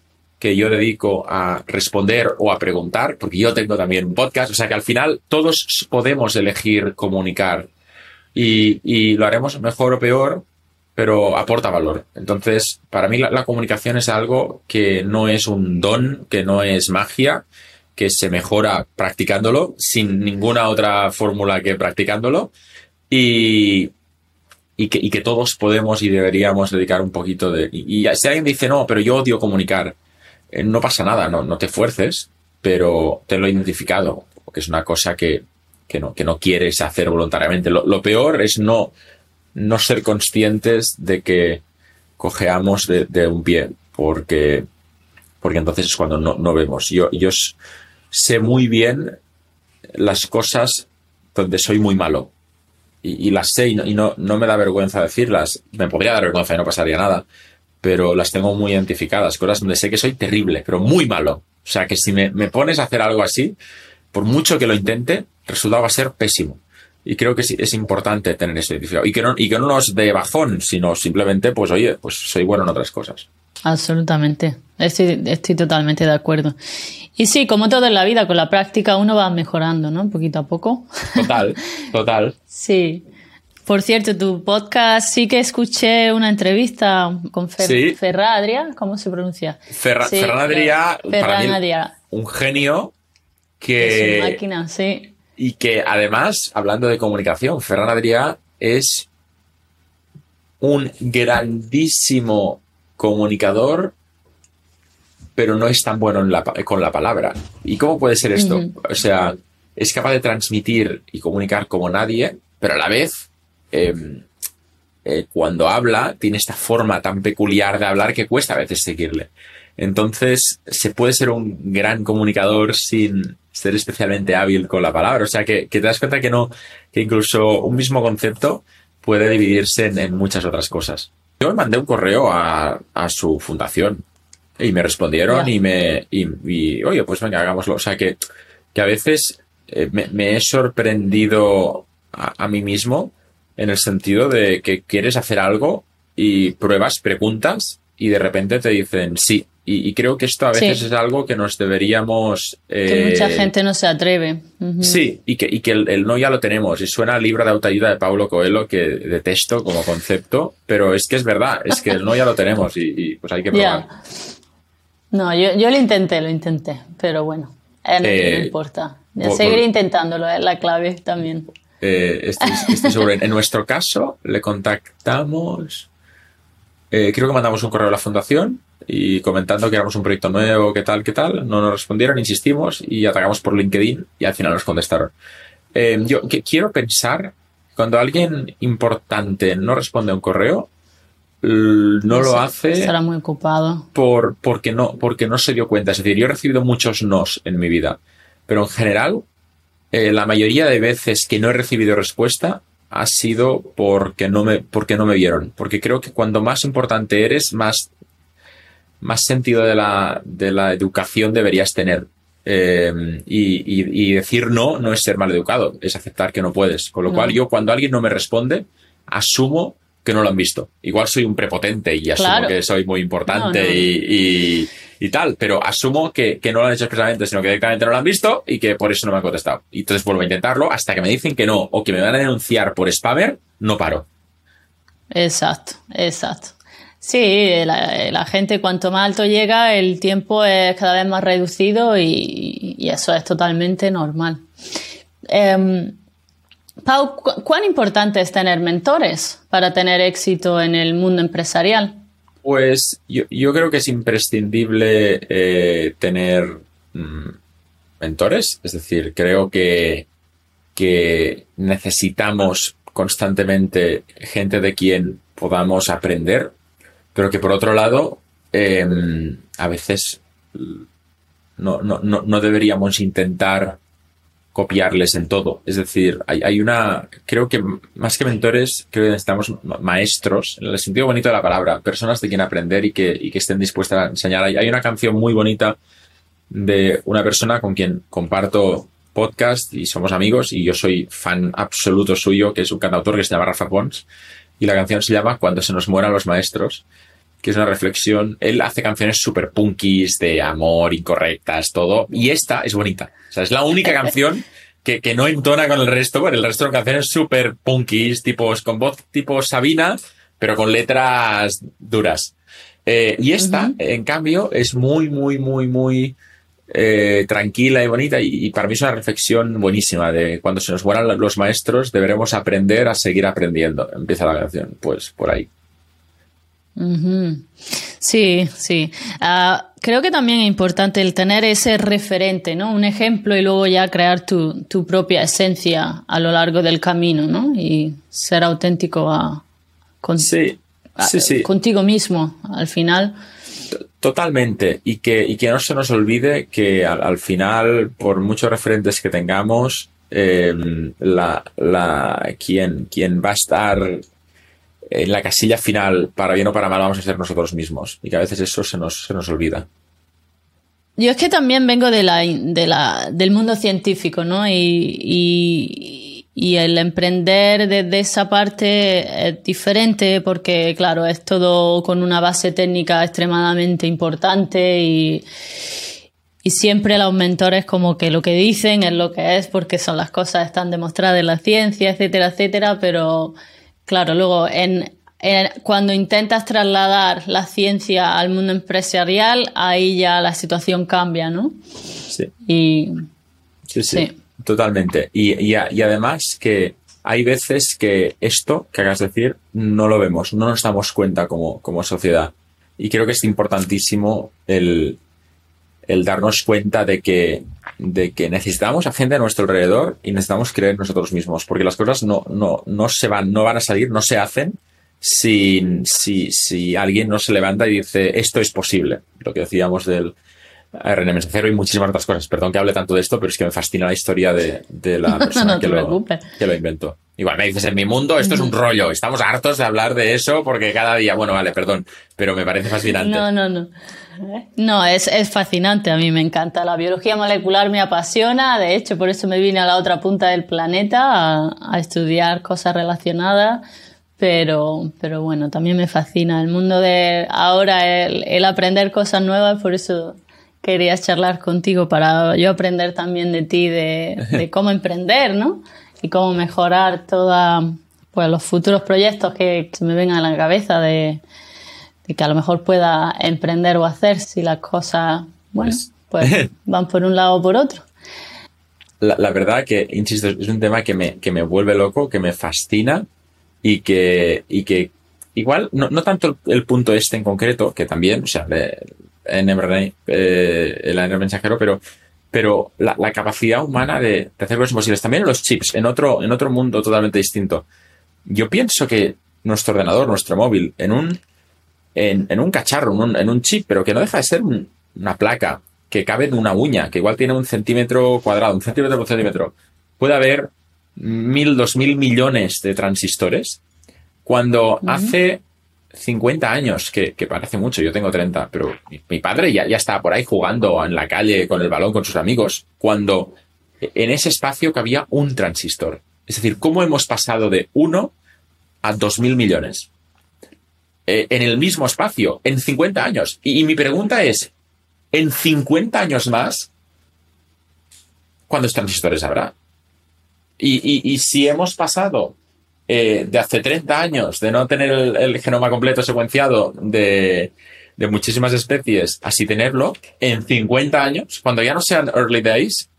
que yo dedico a responder o a preguntar, porque yo tengo también un podcast, o sea que al final todos podemos elegir comunicar y, y lo haremos mejor o peor, pero aporta valor. Entonces, para mí la, comunicación es algo que no es un don, que no es magia, que se mejora practicándolo, sin ninguna otra fórmula que practicándolo y, y, que, y que todos podemos y deberíamos dedicar un poquito de... Y, si alguien dice, no, pero yo odio comunicar, eh, no pasa nada, no, no te fuerces, pero tenlo identificado, porque es una cosa que, que, no, que no quieres hacer voluntariamente. Lo, peor es no, no ser conscientes de que cojeamos de, un pie, porque, porque entonces es cuando no, no vemos. Yo, yo sé muy bien las cosas donde soy muy malo y, las sé y, no, no, me da vergüenza decirlas. Me podría dar vergüenza y no pasaría nada, pero las tengo muy identificadas, cosas donde sé que soy terrible, pero muy malo. O sea que si me, me pones a hacer algo así, por mucho que lo intente, resultado va a ser pésimo. Y creo que es, importante tener eso identificado. Y que, no, y que no nos dé bajón, sino simplemente, pues oye, pues soy bueno en otras cosas. Absolutamente. Estoy, estoy totalmente de acuerdo. Y sí, como todo en la vida, con la práctica uno va mejorando, ¿no? Poquito a poco. Total, total. sí. Por cierto, tu podcast sí que escuché una entrevista con Fer Ferradria, ¿cómo se pronuncia? Ferra Ferradria, para un genio que... Es una máquina, sí. Y que además, hablando de comunicación, Ferran Adrià es un grandísimo comunicador, pero no es tan bueno con la palabra. ¿Y cómo puede ser esto? O sea, es capaz de transmitir y comunicar como nadie, pero a la vez, em, eh, cuando habla, tiene esta forma tan peculiar de hablar que cuesta a veces seguirle. Entonces, se puede ser un gran comunicador sin ser especialmente hábil con la palabra. O sea, que, te das cuenta que no, que incluso un mismo concepto puede dividirse en muchas otras cosas. Yo mandé un correo a, su fundación Y me respondieron y me, y, y, oye, pues venga, hagámoslo. O sea que, que a veces eh, me, me he sorprendido a, a mí mismo en el sentido de que quieres hacer algo y pruebas, preguntas y de repente te dicen sí. Y, y creo que esto a Sí. veces es algo que nos deberíamos... Que eh, mucha gente no se atreve. Sí, y que, y que el, el no ya lo tenemos. Y suena al libro de autoayuda de Paulo Coelho que detesto como concepto, pero es que es verdad, es que el no ya lo tenemos y, y, pues hay que probar. No, yo, yo lo intenté, lo intenté, pero bueno, eh, no, Eh, no importa. Ya seguiré intentándolo, es la clave también. Eh, estoy, estoy seguro. En nuestro caso, le contactamos. eh, creo que mandamos un correo a la fundación y comentando que éramos un proyecto nuevo, qué tal, qué tal. No nos respondieron, insistimos y atacamos por LinkedIn y al final nos contestaron. Eh, yo que quiero pensar, cuando alguien importante no responde a un correo, no lo hace Estará muy ocupado. por, porque, no, porque no se dio cuenta. Es decir, yo he recibido muchos nos en mi vida, pero en general, eh, la mayoría de veces que no he recibido respuesta ha sido porque no me, porque no me vieron. Porque creo que cuando más importante eres, más, más sentido de la, de la educación deberías tener. Eh, y, y- y decir no no es ser mal educado, es aceptar que no puedes. Con lo No. cual, yo cuando alguien no me responde, asumo que no lo han visto. Igual soy un prepotente y asumo Claro. que soy muy importante No, no. Y, y- y tal, pero asumo que, que no lo han hecho expresamente, sino que directamente no lo han visto y que por eso no me han contestado. Y entonces vuelvo a intentarlo hasta que me dicen que no o que me van a denunciar por spammer, no paro. Exacto, exacto. Sí, la, gente cuanto más alto llega, el tiempo es cada vez más reducido y, eso es totalmente normal. Em, Pau, ¿cu- ¿cuán importante es tener mentores para tener éxito en el mundo empresarial? Pues yo, yo creo que es imprescindible eh, tener mm, mentores, es decir, creo que, que necesitamos constantemente gente de quien podamos aprender, pero que por otro lado, eh, a veces mm, no, no, no, no deberíamos intentar copiarles en todo. Es decir, hay, hay una, creo que más que mentores, creo que necesitamos ma- maestros, en el sentido bonito de la palabra, personas de quien aprender y que, y que estén dispuestas a enseñar. Hay, hay una canción muy bonita de una persona con quien comparto podcast y somos amigos y yo soy fan absoluto suyo, que es un cantautor que se llama Rafa Pons y la canción se llama Cuando se nos mueran los maestros que es una reflexión. Él hace canciones super punkis de amor, incorrectas, todo. Y esta es bonita. O sea, es la única canción que, que no entona con el resto. Bueno, el resto de canciones super punkis, tipos, con voz tipo Sabina, pero con letras duras. Eh, y esta, en cambio, es muy, muy, muy, muy eh, tranquila y bonita. Y, y para mí es una reflexión buenísima de cuando se nos mueran los maestros, deberemos aprender a seguir aprendiendo. Empieza la canción, pues por ahí. Ujú. Sí, sí. Ah, creo que también es importante el tener ese referente, ¿no? Un ejemplo y luego ya crear tu, tu propia esencia a lo largo del camino, ¿no? Y ser auténtico a, con- Sí, a- sí, sí. contigo mismo al final. Totalmente. Y que, y que no se nos olvide que al, al final, por muchos referentes que tengamos, eh, la, la, quien, quien va a estar en la casilla final, para bien o para mal, vamos a ser nosotros mismos. Y que a veces eso se nos, se nos olvida. Yo es que también vengo de la, de la, del mundo científico, ¿no? Y, y, el emprender desde esa parte es diferente porque, claro, es todo con una base técnica extremadamente importante y, y siempre los mentores como que lo que dicen es lo que es porque son las cosas están demostradas en la ciencia, etcétera, etcétera, pero claro, luego en, en- cuando intentas trasladar la ciencia al mundo empresarial, ahí ya la situación cambia, ¿no? Sí. Y Sí, sí, Sí. totalmente. Y, y, y además que hay veces que esto que hagas decir no lo vemos, no nos damos cuenta como, como sociedad. Y creo que es importantísimo el, el darnos cuenta de que, de que necesitamos a gente a nuestro alrededor y necesitamos creer nosotros mismos, porque las cosas no, no, no se van, no van a salir, no se hacen si, si, si alguien no se levanta y dice esto es posible. Lo que decíamos del ARN mensajero y muchísimas otras cosas. Perdón que hable tanto de esto, pero es que me fascina la historia de, de la persona No que, lo, que lo inventó. Igual me dices, en mi mundo esto es un rollo, estamos hartos de hablar de eso porque cada día, bueno, vale, perdón, pero me parece fascinante. No, no, no. No, es, es fascinante, a mí me encanta. La biología molecular me apasiona, de hecho, por eso me vine a la otra punta del planeta a, a estudiar cosas relacionadas pero, pero bueno, también me fascina el mundo de ahora, el, el, aprender cosas nuevas, por eso quería charlar contigo para yo aprender también de ti, de, de cómo emprender, ¿no? Y cómo mejorar todos pues, los futuros proyectos que se me vengan a la cabeza de, que a lo mejor pueda emprender o hacer si las cosas, bueno, pues, van por un lado o por otro. La, la, verdad que, insisto, es un tema que me, que me vuelve loco, que me fascina y que, y que igual, no, no tanto el, el, punto este en concreto, que también, o sea, en mRNA, eh, el ARN mensajero, pero, pero la, la capacidad humana de, de, hacer cosas imposibles. También en los chips, en otro, en otro mundo totalmente distinto. Yo pienso que nuestro ordenador, nuestro móvil, en un, en, en un cacharro, en un, en un, chip, pero que no deja de ser un, una placa que cabe en una uña, que igual tiene un centímetro cuadrado, un centímetro por centímetro, puede haber mil, dos mil millones de transistores, cuando uh -huh. hace 50 años, que, que, parece mucho, yo tengo 30, pero mi, mi, padre ya, ya estaba por ahí jugando en la calle con el balón con sus amigos, cuando en ese espacio cabía un transistor. Es decir, ¿cómo hemos pasado de 1 a 2.000 millones? Eh, en el mismo espacio, en 50 años. Y, y mi pregunta es, ¿en 50 años más, cuántos transistores habrá? Y, y, y, si hemos pasado eh, de hace 30 años de no tener el, el genoma completo secuenciado de, de, muchísimas especies, así tenerlo, en 50 años, cuando ya no sean early days,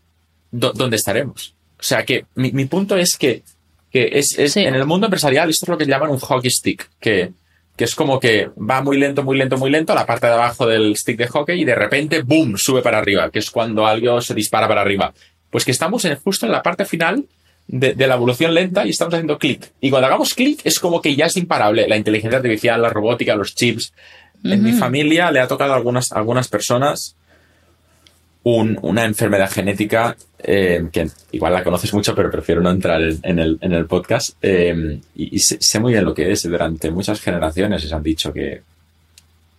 ¿dónde estaremos? O sea que mi, mi punto es que, que es, es sí. en el mundo empresarial esto es lo que llaman un hockey stick, que, que es como que va muy lento, muy lento, muy lento, la parte de abajo del stick de hockey y de repente, boom, sube para arriba, que es cuando algo se dispara para arriba. Pues que estamos en, justo en la parte final de, de, la evolución lenta y estamos haciendo clic. Y cuando hagamos clic es como que ya es imparable. La inteligencia artificial, la robótica, los chips. Uh -huh. En mi familia le ha tocado a algunas, a algunas personas un, una enfermedad genética eh, que igual la conoces mucho, pero prefiero no entrar en, el, en el, podcast. Eh, y, y sé, sé, muy bien lo que es. Durante muchas generaciones les han dicho que,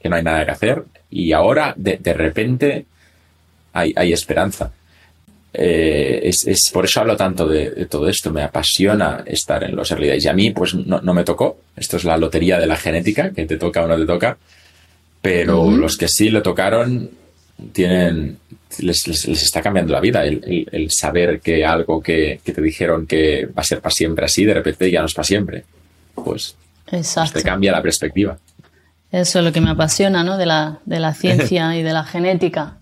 que no hay nada que hacer. Y ahora, de, de repente, hay, hay esperanza. Eh, es, es, por eso hablo tanto de, de, todo esto. Me apasiona estar en los early days. Y a mí, pues no, no, me tocó. Esto es la lotería de la genética, que te toca o no te toca. Pero uh -huh. los que sí le tocaron tienen. Les, les, les está cambiando la vida. El, el, el saber que algo que, que, te dijeron que va a ser para siempre así, de repente ya no es para siempre. Pues, pues te cambia la perspectiva. Eso es lo que me apasiona, ¿no? De la, de la ciencia y de la genética.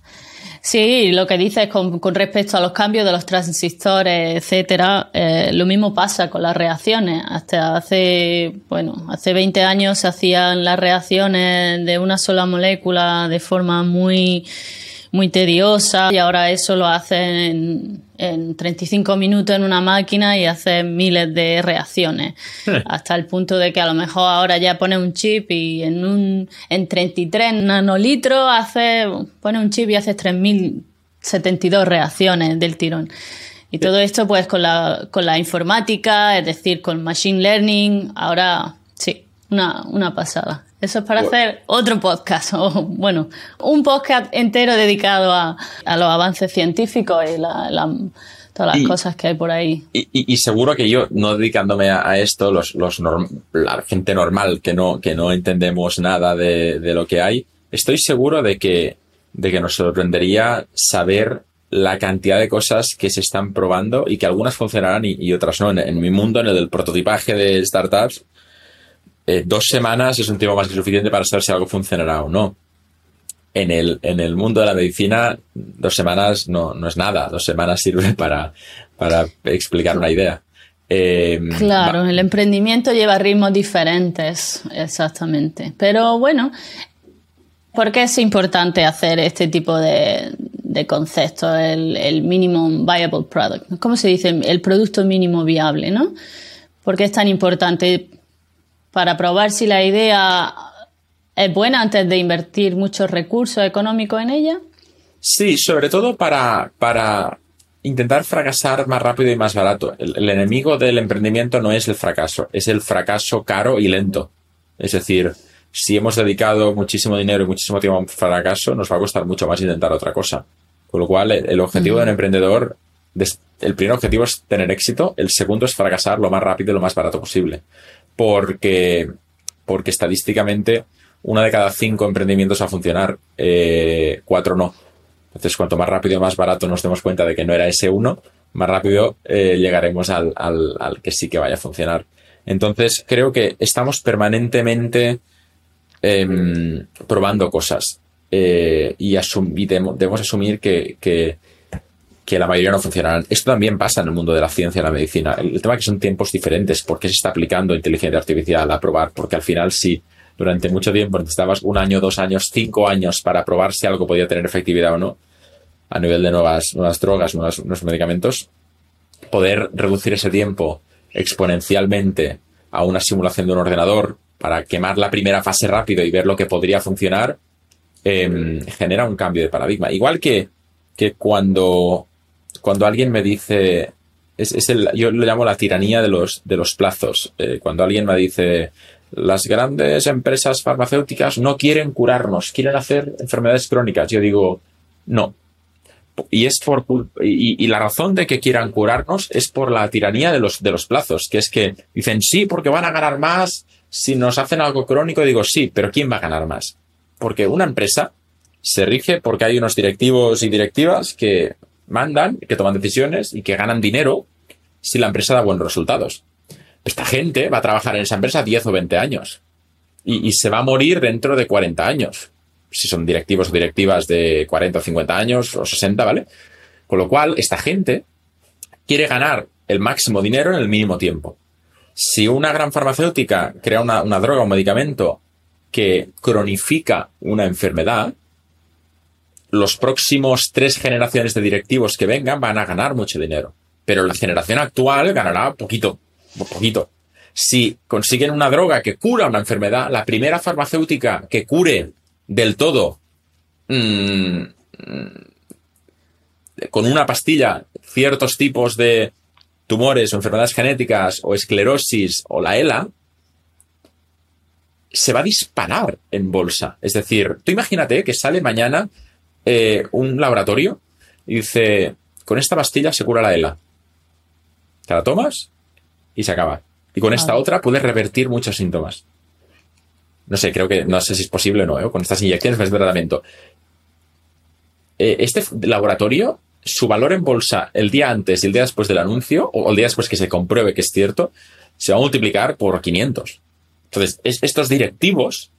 Sí, lo que dices con, con, respecto a los cambios de los transistores, etcétera, eh, lo mismo pasa con las reacciones. Hasta hace, bueno, hace 20 años se hacían las reacciones de una sola molécula de forma muy, muy tediosa y ahora eso lo hacen en, en 35 minutos en una máquina y hacen miles de reacciones. Hasta el punto de que a lo mejor ahora ya pone un chip y en un en 33 nanolitros hace pone un chip y hace 3072 reacciones del tirón. Y todo esto pues con la, con la informática, es decir, con machine learning, ahora sí, una, una pasada. Eso es para bueno. hacer otro podcast, o bueno, un podcast entero dedicado a, a los avances científicos y la, la, todas las y, cosas que hay por ahí. Y, y, y, seguro que yo, no dedicándome a, a esto, los, los norm, la gente normal que no, que no entendemos nada de, de, lo que hay, estoy seguro de que, de que nos sorprendería saber la cantidad de cosas que se están probando y que algunas funcionarán y, y otras no. En, en mi mundo, en el del prototipaje de startups, eh, dos semanas es un tiempo más que suficiente para saber si algo funcionará o no. En el, en el mundo de la medicina, dos semanas no, no es nada. Dos semanas sirve para, para explicar una idea. Eh, claro, el emprendimiento lleva ritmos diferentes, exactamente. Pero bueno, ¿por qué es importante hacer este tipo de, de conceptos? El, el minimum viable product. ¿Cómo se dice? El producto mínimo viable, ¿no? ¿Por qué es tan importante? Para probar si la idea es buena antes de invertir muchos recursos económicos en ella? Sí, sobre todo para, para intentar fracasar más rápido y más barato. El, enemigo del emprendimiento no es el fracaso, es el fracaso caro y lento. Es decir, si hemos dedicado muchísimo dinero y muchísimo tiempo a un fracaso, nos va a costar mucho más intentar otra cosa. Con lo cual, el, objetivo de un emprendedor, el primer objetivo es tener éxito, el segundo es fracasar lo más rápido y lo más barato posible. Porque, porque estadísticamente, una de cada cinco emprendimientos a funcionar, eh, cuatro no. Entonces, cuanto más rápido y más barato nos demos cuenta de que no era ese uno, más rápido eh, llegaremos al, al, que sí que vaya a funcionar. Entonces, creo que estamos permanentemente em, probando cosas eh, y, debemos asumir que, que, que, la mayoría no funcionarán. Esto también pasa en el mundo de la ciencia y la medicina. El, tema es que son tiempos diferentes. ¿Por qué se está aplicando inteligencia artificial a probar? Porque al final sí durante mucho tiempo necesitabas un año, dos años, cinco años para probar si algo podía tener efectividad o no a nivel de nuevas, nuevas drogas, nuevos, nuevos medicamentos, poder reducir ese tiempo exponencialmente a una simulación de un ordenador para quemar la primera fase rápido y ver lo que podría funcionar, em, genera un cambio de paradigma. Igual que, que cuando, cuando alguien me dice, es, el, yo lo llamo la tiranía de los, de los plazos. Eh, cuando alguien me dice, las grandes empresas farmacéuticas no quieren curarnos, quieren hacer enfermedades crónicas. Yo digo, no. Y es por y, la razón de que quieran curarnos es por la tiranía de los, de los plazos, que es que dicen sí porque van a ganar más si nos hacen algo crónico. Digo sí, pero ¿quién va a ganar más? Porque una empresa se rige porque hay unos directivos y directivas que mandan, que toman decisiones y que ganan dinero si la empresa da buenos resultados esta gente va a trabajar en esa empresa 10 o 20 años y, se va a morir dentro de 40 años. Si son directivos o directivas de 40 o 50 años o 60, ¿vale? Con lo cual, esta gente quiere ganar el máximo dinero en el mínimo tiempo. Si una gran farmacéutica crea una, una droga o un medicamento que cronifica una enfermedad, los próximos tres generaciones de directivos que vengan van a ganar mucho dinero. Pero la generación actual ganará poquito, poquito. Si consiguen una droga que cura una enfermedad, la primera farmacéutica que cure del todo mm, con una pastilla ciertos tipos de tumores o enfermedades genéticas o esclerosis o la ELA, se va a disparar en bolsa. Es decir, tú imagínate que sale mañana eh, un laboratorio y dice, con esta pastilla se cura la ELA. ¿Te la tomas? y se acaba. Y con esta otra puedes revertir muchos síntomas. No sé, creo que no sé si es posible o no, ¿eh? con estas inyecciones de tratamiento. Eh, este laboratorio, su valor en bolsa el día antes y el día después del anuncio, o el día después que se compruebe que es cierto, se va a multiplicar por 500. Entonces, estos directivos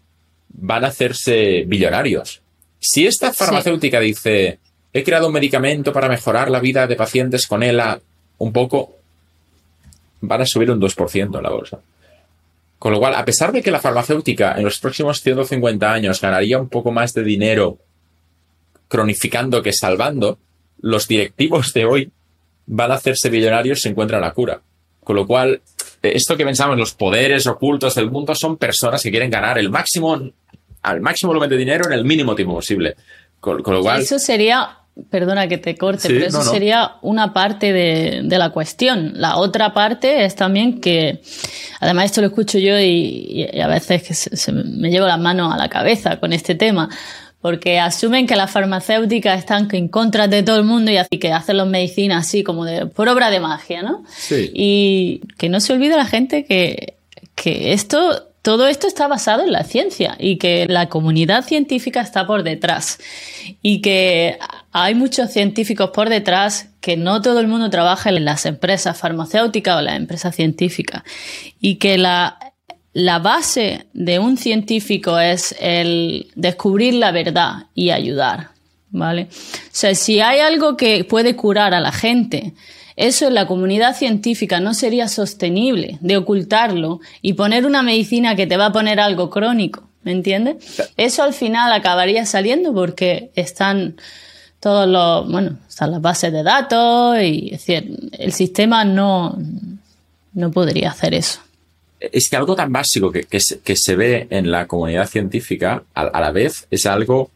van a hacerse billonarios. Si esta farmacéutica dice, he creado un medicamento para mejorar la vida de pacientes con ELA un poco, van a subir un 2% en la bolsa. Con lo cual, a pesar de que la farmacéutica en los próximos 150 años ganaría un poco más de dinero cronificando que salvando, los directivos de hoy van a hacerse millonarios si encuentran la cura. Con lo cual, esto que pensamos, los poderes ocultos del mundo son personas que quieren ganar el máximo, al máximo volumen de dinero en el mínimo tiempo posible. Con, lo cual. Eso sería Perdona que te corte, pero eso sería una parte de, la cuestión. La otra parte es también que, además esto lo escucho yo y, a veces que se, me llevo las manos a la cabeza con este tema, porque asumen que las farmacéuticas están en contra de todo el mundo y así que hacen las medicinas así como de, por obra de magia, ¿no? Sí. Y que no se olvide la gente que, que esto todo esto está basado en la ciencia y que la comunidad científica está por detrás y que hay muchos científicos por detrás que no todo el mundo trabaja en las empresas farmacéuticas o las empresas científicas y que la, la base de un científico es el descubrir la verdad y ayudar, ¿vale? O sea, si hay algo que puede curar a la gente, eso en la comunidad científica no sería sostenible de ocultarlo y poner una medicina que te va a poner algo crónico, ¿me entiendes? Eso al final acabaría saliendo porque están todos los, bueno, están las bases de datos y el sistema no, no podría hacer eso. Es que algo tan básico que, que, se, ve en la comunidad científica a, la vez es algo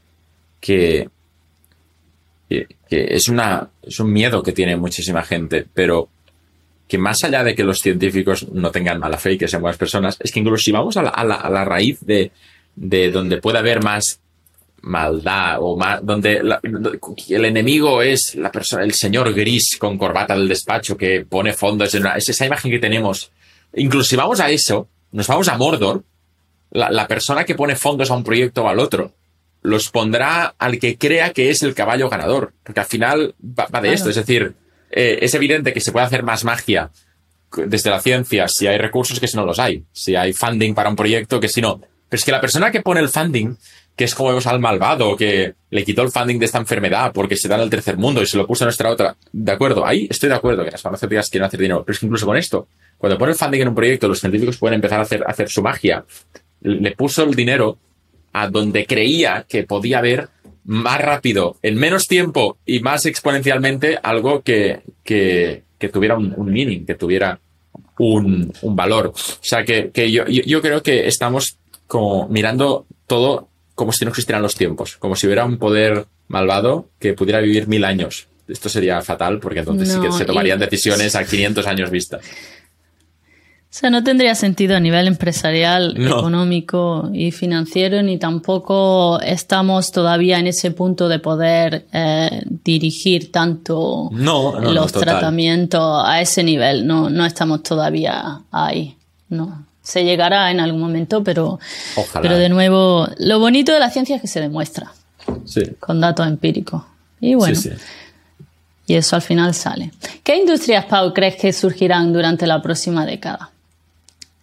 que, que, es, una, es un miedo que tiene muchísima gente, pero que más allá de que los científicos no tengan mala fe y que sean buenas personas, es que incluso si vamos a la, a la, raíz de, de, donde puede haber más maldad o más, donde el enemigo es la persona, el señor gris con corbata del despacho que pone fondos, es esa imagen que tenemos. Incluso si vamos a eso, nos vamos a Mordor, la, la persona que pone fondos a un proyecto o al otro, los pondrá al que crea que es el caballo ganador, porque al final va, de esto, es decir, eh, es evidente que se puede hacer más magia desde la ciencia si hay recursos que si no los hay, si hay funding para un proyecto que si no. Pero es que la persona que pone el funding, que es como vemos al malvado que le quitó el funding de esta enfermedad porque se da en el tercer mundo y se lo puso a nuestra otra, de acuerdo, ahí estoy de acuerdo que las farmacéuticas quieren hacer dinero, pero es que incluso con esto, cuando pone el funding en un proyecto, los científicos pueden empezar a hacer, a hacer su magia. Le puso el dinero a donde creía que podía haber más rápido, en menos tiempo y más exponencialmente algo que, que, que tuviera un, meaning, que tuviera un, un valor. O sea, que, que yo, yo, creo que estamos como mirando todo como si no existieran los tiempos, como si hubiera un poder malvado que pudiera vivir mil años. Esto sería fatal porque entonces sí que se tomarían decisiones a 500 años vista. O sea, no tendría sentido a nivel empresarial, económico y financiero, ni tampoco estamos todavía en ese punto de poder eh, dirigir tanto los tratamientos a ese nivel. No, no estamos todavía ahí. No. Se llegará en algún momento, pero, pero de nuevo, lo bonito de la ciencia es que se demuestra con datos empíricos. Y bueno. Y eso al final sale. ¿Qué industrias, Pau, crees que surgirán durante la próxima década?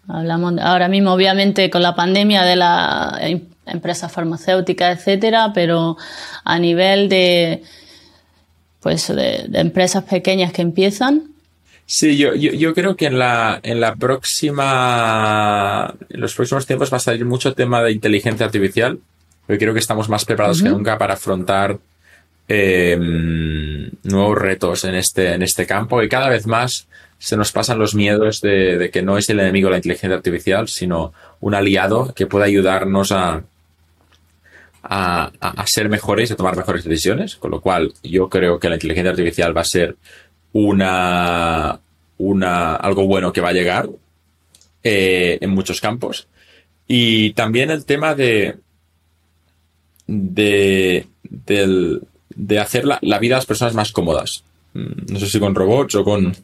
Hablamos ahora mismo, obviamente, con la pandemia de la empresa farmacéutica, etcétera, pero a nivel de, pues, de, empresas pequeñas que empiezan. Sí, yo, yo, creo que en la, en la próxima, en los próximos tiempos va a salir mucho tema de inteligencia artificial. Yo creo que estamos más preparados que nunca para afrontar eh, nuevos retos en este, en este campo y cada vez más se nos pasan los miedos de, que no es el enemigo la inteligencia artificial, sino un aliado que puede ayudarnos a, a, ser mejores y a tomar mejores decisiones. Con lo cual, yo creo que la inteligencia artificial va a ser una, una, algo bueno que va a llegar eh, en muchos campos. Y también el tema de, de, de hacer la, la vida a las personas más cómodas. Mm, no sé si con robots o con,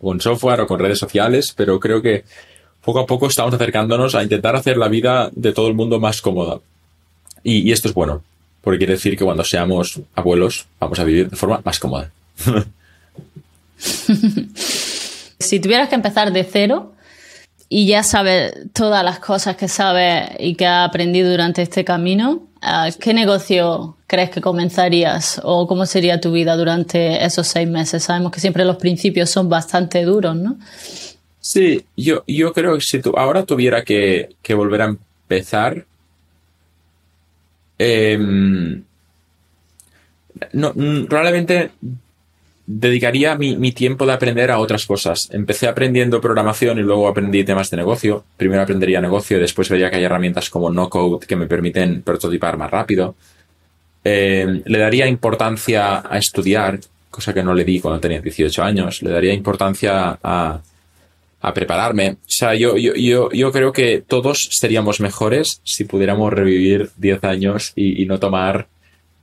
con software o con redes sociales, pero creo que poco a poco estamos acercándonos a intentar hacer la vida de todo el mundo más cómoda. Y, esto es bueno, porque quiere decir que cuando seamos abuelos vamos a vivir de forma más cómoda. si tuvieras que empezar de cero y ya sabes todas las cosas que sabes y que has aprendido durante este camino, ¿qué negocio crees que comenzarías o cómo sería tu vida durante esos seis meses? Sabemos que siempre los principios son bastante duros, ¿no? Sí, yo, yo creo que si tú ahora tuviera que, volver a empezar, em, no, probablemente dedicaría mi, tiempo de aprender a otras cosas. Empecé aprendiendo programación y luego aprendí temas de negocio. Primero aprendería negocio y después vería que hay herramientas como no code que me permiten prototipar más rápido. Eh, le daría importancia a estudiar, cosa que no le di cuando tenía 18 años. Le daría importancia a, prepararme. O sea, yo, yo, yo, creo que todos seríamos mejores si pudiéramos revivir 10 años y, no tomar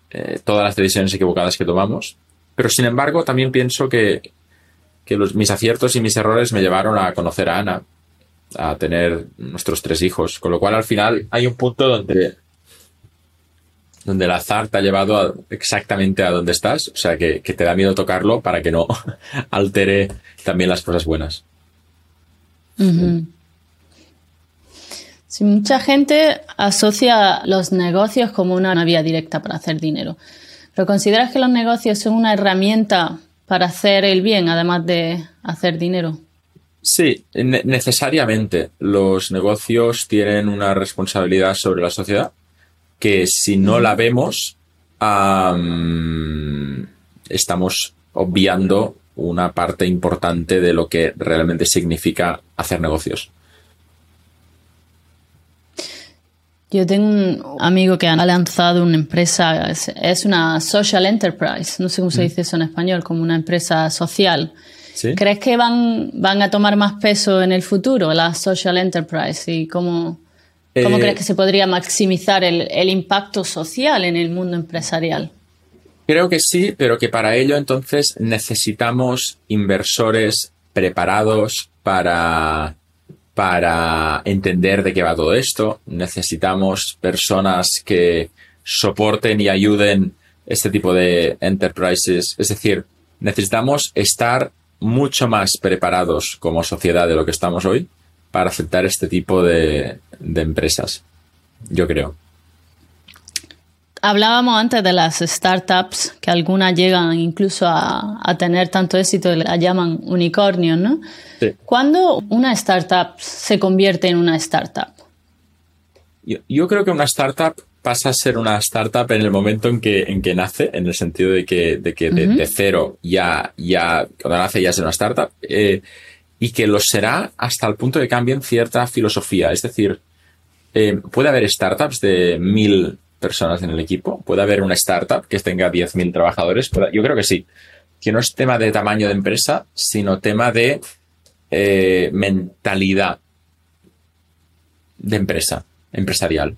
eh, todas las decisiones equivocadas que tomamos. Pero sin embargo, también pienso que, mis aciertos y mis errores me llevaron a conocer a Ana, a tener nuestros tres hijos. Con lo cual, al final, hay un punto donde donde el azar te ha llevado exactamente a donde estás, o sea que, te da miedo tocarlo para que no altere también las cosas buenas. Si mucha gente asocia los negocios como una vía directa para hacer dinero. ¿Pero consideras que los negocios son una herramienta para hacer el bien, además de hacer dinero? Sí, necesariamente. Los negocios tienen una responsabilidad sobre la sociedad que si no la vemos, estamos obviando una parte importante de lo que realmente significa hacer negocios. Yo tengo un amigo que ha lanzado una empresa, es una social enterprise, no sé cómo se dice eso en español, como una empresa social. ¿Crees que van, van a tomar más peso en el futuro la social enterprise? ¿Y cómo, cómo eh, crees que se podría maximizar el, el impacto social en el mundo empresarial? Creo que sí, pero que para ello entonces necesitamos inversores preparados para, para entender de qué va todo esto. Necesitamos personas que soporten y ayuden este tipo de enterprises. Es decir, necesitamos estar mucho más preparados como sociedad de lo que estamos hoy para aceptar este tipo de, de empresas. Yo creo. Hablábamos antes de las startups, que algunas llegan incluso a, tener tanto éxito que las llaman unicornios, ¿no? Sí. ¿Cuándo una startup se convierte en una startup? Yo, creo que una startup pasa a ser una startup en el momento en que, en que nace, en el sentido de que de, que de, cero ya, ya, cuando nace ya es una startup, eh, y que lo será hasta el punto de que cambien cierta filosofía. Es decir, eh, puede haber startups de mil personas en el equipo. Puede haber una startup que tenga 10.000 trabajadores. Yo creo que sí. Que no es tema de tamaño de empresa, sino tema de eh, mentalidad de empresa, empresarial.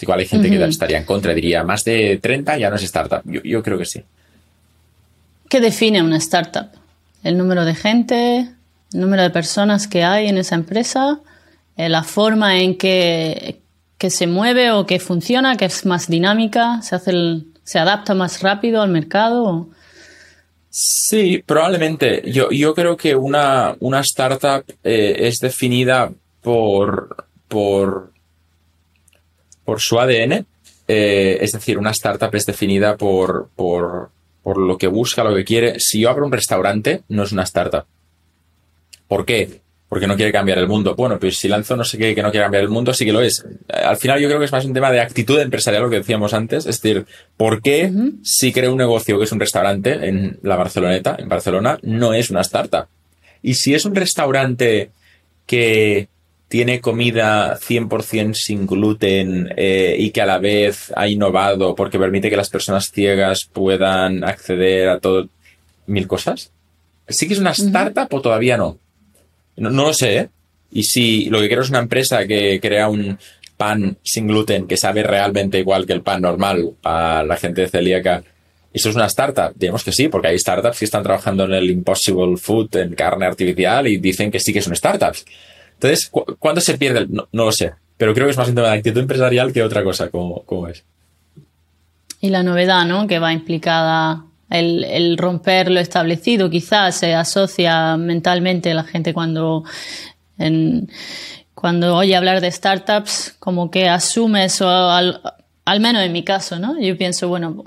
Igual hay gente que estaría en contra, diría, más de 30 ya no es startup. Yo, creo que sí. ¿Qué define una startup? ¿El número de gente? ¿El número de personas que hay en esa empresa? Eh, ¿La forma en que que se mueve o que funciona, que es más dinámica, se, hace se adapta más rápido al mercado? Sí, probablemente. Yo, yo creo que una, una startup eh, es definida por, por, por su ADN. Eh, es decir, una startup es definida por, por, por lo que busca, lo que quiere. Si yo abro un restaurante, no es una startup. ¿Por qué? Porque no quiere cambiar el mundo. Bueno, pues si lanzo no sé qué que no quiere cambiar el mundo, sí que lo es. Al final yo creo que es más un tema de actitud empresarial, lo que decíamos antes. Es decir, ¿por qué si creo un negocio que es un restaurante en la Barceloneta, en Barcelona, no es una startup? Y si es un restaurante que tiene comida 100% sin gluten eh, y que a la vez ha innovado porque permite que las personas ciegas puedan acceder a todo mil cosas, ¿sí que es una startup o todavía no? No, lo sé, ¿eh? Y si lo que quiero es una empresa que crea un pan sin gluten que sabe realmente igual que el pan normal a la gente celíaca, ¿eso es una startup? Digamos que sí, porque hay startups que están trabajando en el Impossible Food, en carne artificial, y dicen que sí que son startups. Entonces, ¿cuándo se pierde? No, lo sé, pero creo que es más un tema de actitud empresarial que otra cosa, como es. Y la novedad, ¿no? Que va implicada el, romper lo establecido quizás se asocia mentalmente la gente cuando, cuando oye hablar de startups, como que asume eso, al, menos en mi caso, ¿no? Yo pienso, bueno,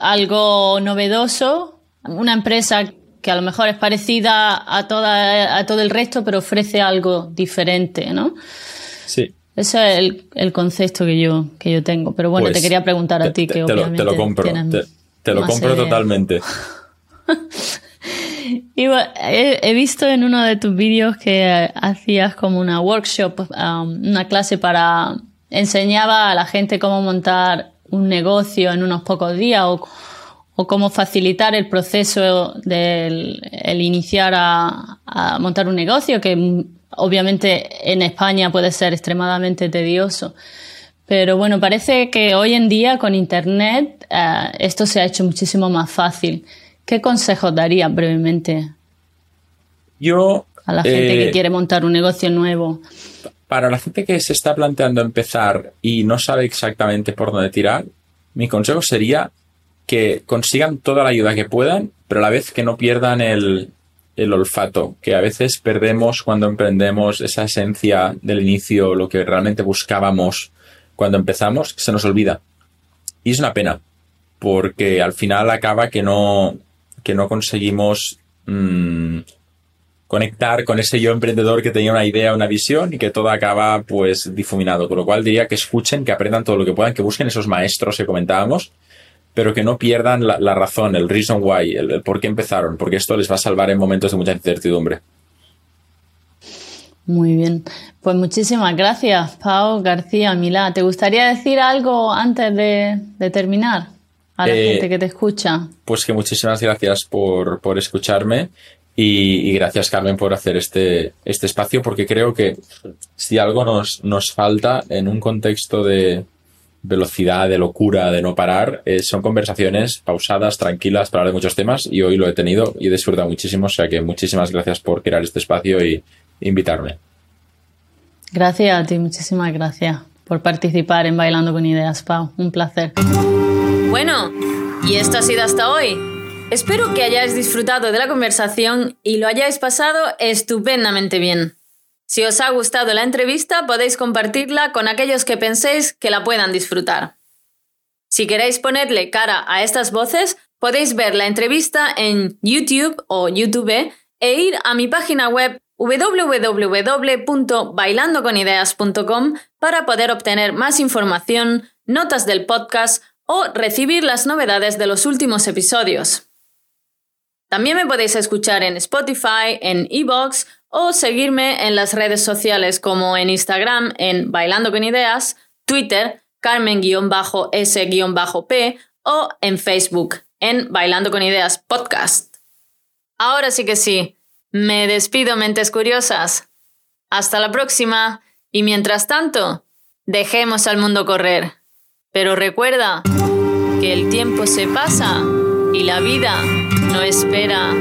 algo novedoso, una empresa que a lo mejor es parecida a, toda, a todo el resto, pero ofrece algo diferente, ¿no? Sí. Ese es el, el concepto que yo, que yo tengo. Pero bueno, te pues quería preguntar a ti, que obviamente te lo compro. Te lo compro totalmente. he, visto en uno de tus vídeos que hacías como una workshop, um, una clase para enseñaba a la gente cómo montar un negocio en unos pocos días o, cómo facilitar el proceso del el iniciar a, a, montar un negocio, que obviamente en España puede ser extremadamente tedioso. Pero bueno, parece que hoy en día con Internet eh, esto se ha hecho muchísimo más fácil. ¿Qué consejos daría brevemente Yo, a la gente que eh, quiere montar un negocio nuevo? Para la gente que se está planteando empezar y no sabe exactamente por dónde tirar, mi consejo sería que consigan toda la ayuda que puedan, pero a la vez que no pierdan el, el olfato, que a veces perdemos cuando emprendemos esa esencia del inicio, lo que realmente buscábamos cuando empezamos se nos olvida. Y es una pena, porque al final acaba que no, que no conseguimos mm, conectar con ese yo emprendedor que tenía una idea, una visión y que todo acaba pues difuminado. Con lo cual diría que escuchen, que aprendan todo lo que puedan, que busquen esos maestros que comentábamos, pero que no pierdan la, razón, el reason why, el, el por qué empezaron, porque esto les va a salvar en momentos de mucha incertidumbre. Muy bien. Pues muchísimas gracias, Pau García Milá. ¿Te gustaría decir algo antes de, terminar a la eh, gente que te escucha? Pues que muchísimas gracias por, por escucharme y, gracias, Carmen, por hacer este, este espacio, porque creo que si algo nos, nos falta en un contexto de velocidad, de locura, de no parar, eh, son conversaciones pausadas, tranquilas, para hablar de muchos temas, y hoy lo he tenido y he disfrutado muchísimo, o sea que muchísimas gracias por crear este espacio y invitarme. Gracias a ti, muchísimas gracias por participar en Bailando con Ideas, Pau. Un placer. Bueno, y esto ha sido hasta hoy. Espero que hayáis disfrutado de la conversación y lo hayáis pasado estupendamente bien. Si os ha gustado la entrevista, podéis compartirla con aquellos que penséis que la puedan disfrutar. Si queréis ponerle cara a estas voces, podéis ver la entrevista en YouTube o YouTube e ir a mi página web www.bailandoconideas.com para poder obtener más información, notas del podcast o recibir las novedades de los últimos episodios. También me podéis escuchar en Spotify, en Evox o seguirme en las redes sociales como en Instagram en Bailando con Ideas, Twitter Carmen-S-P o en Facebook en Bailando con Ideas Podcast. Ahora sí que sí, me despido mentes curiosas. Hasta la próxima y mientras tanto, dejemos al mundo correr. Pero recuerda que el tiempo se pasa y la vida no espera.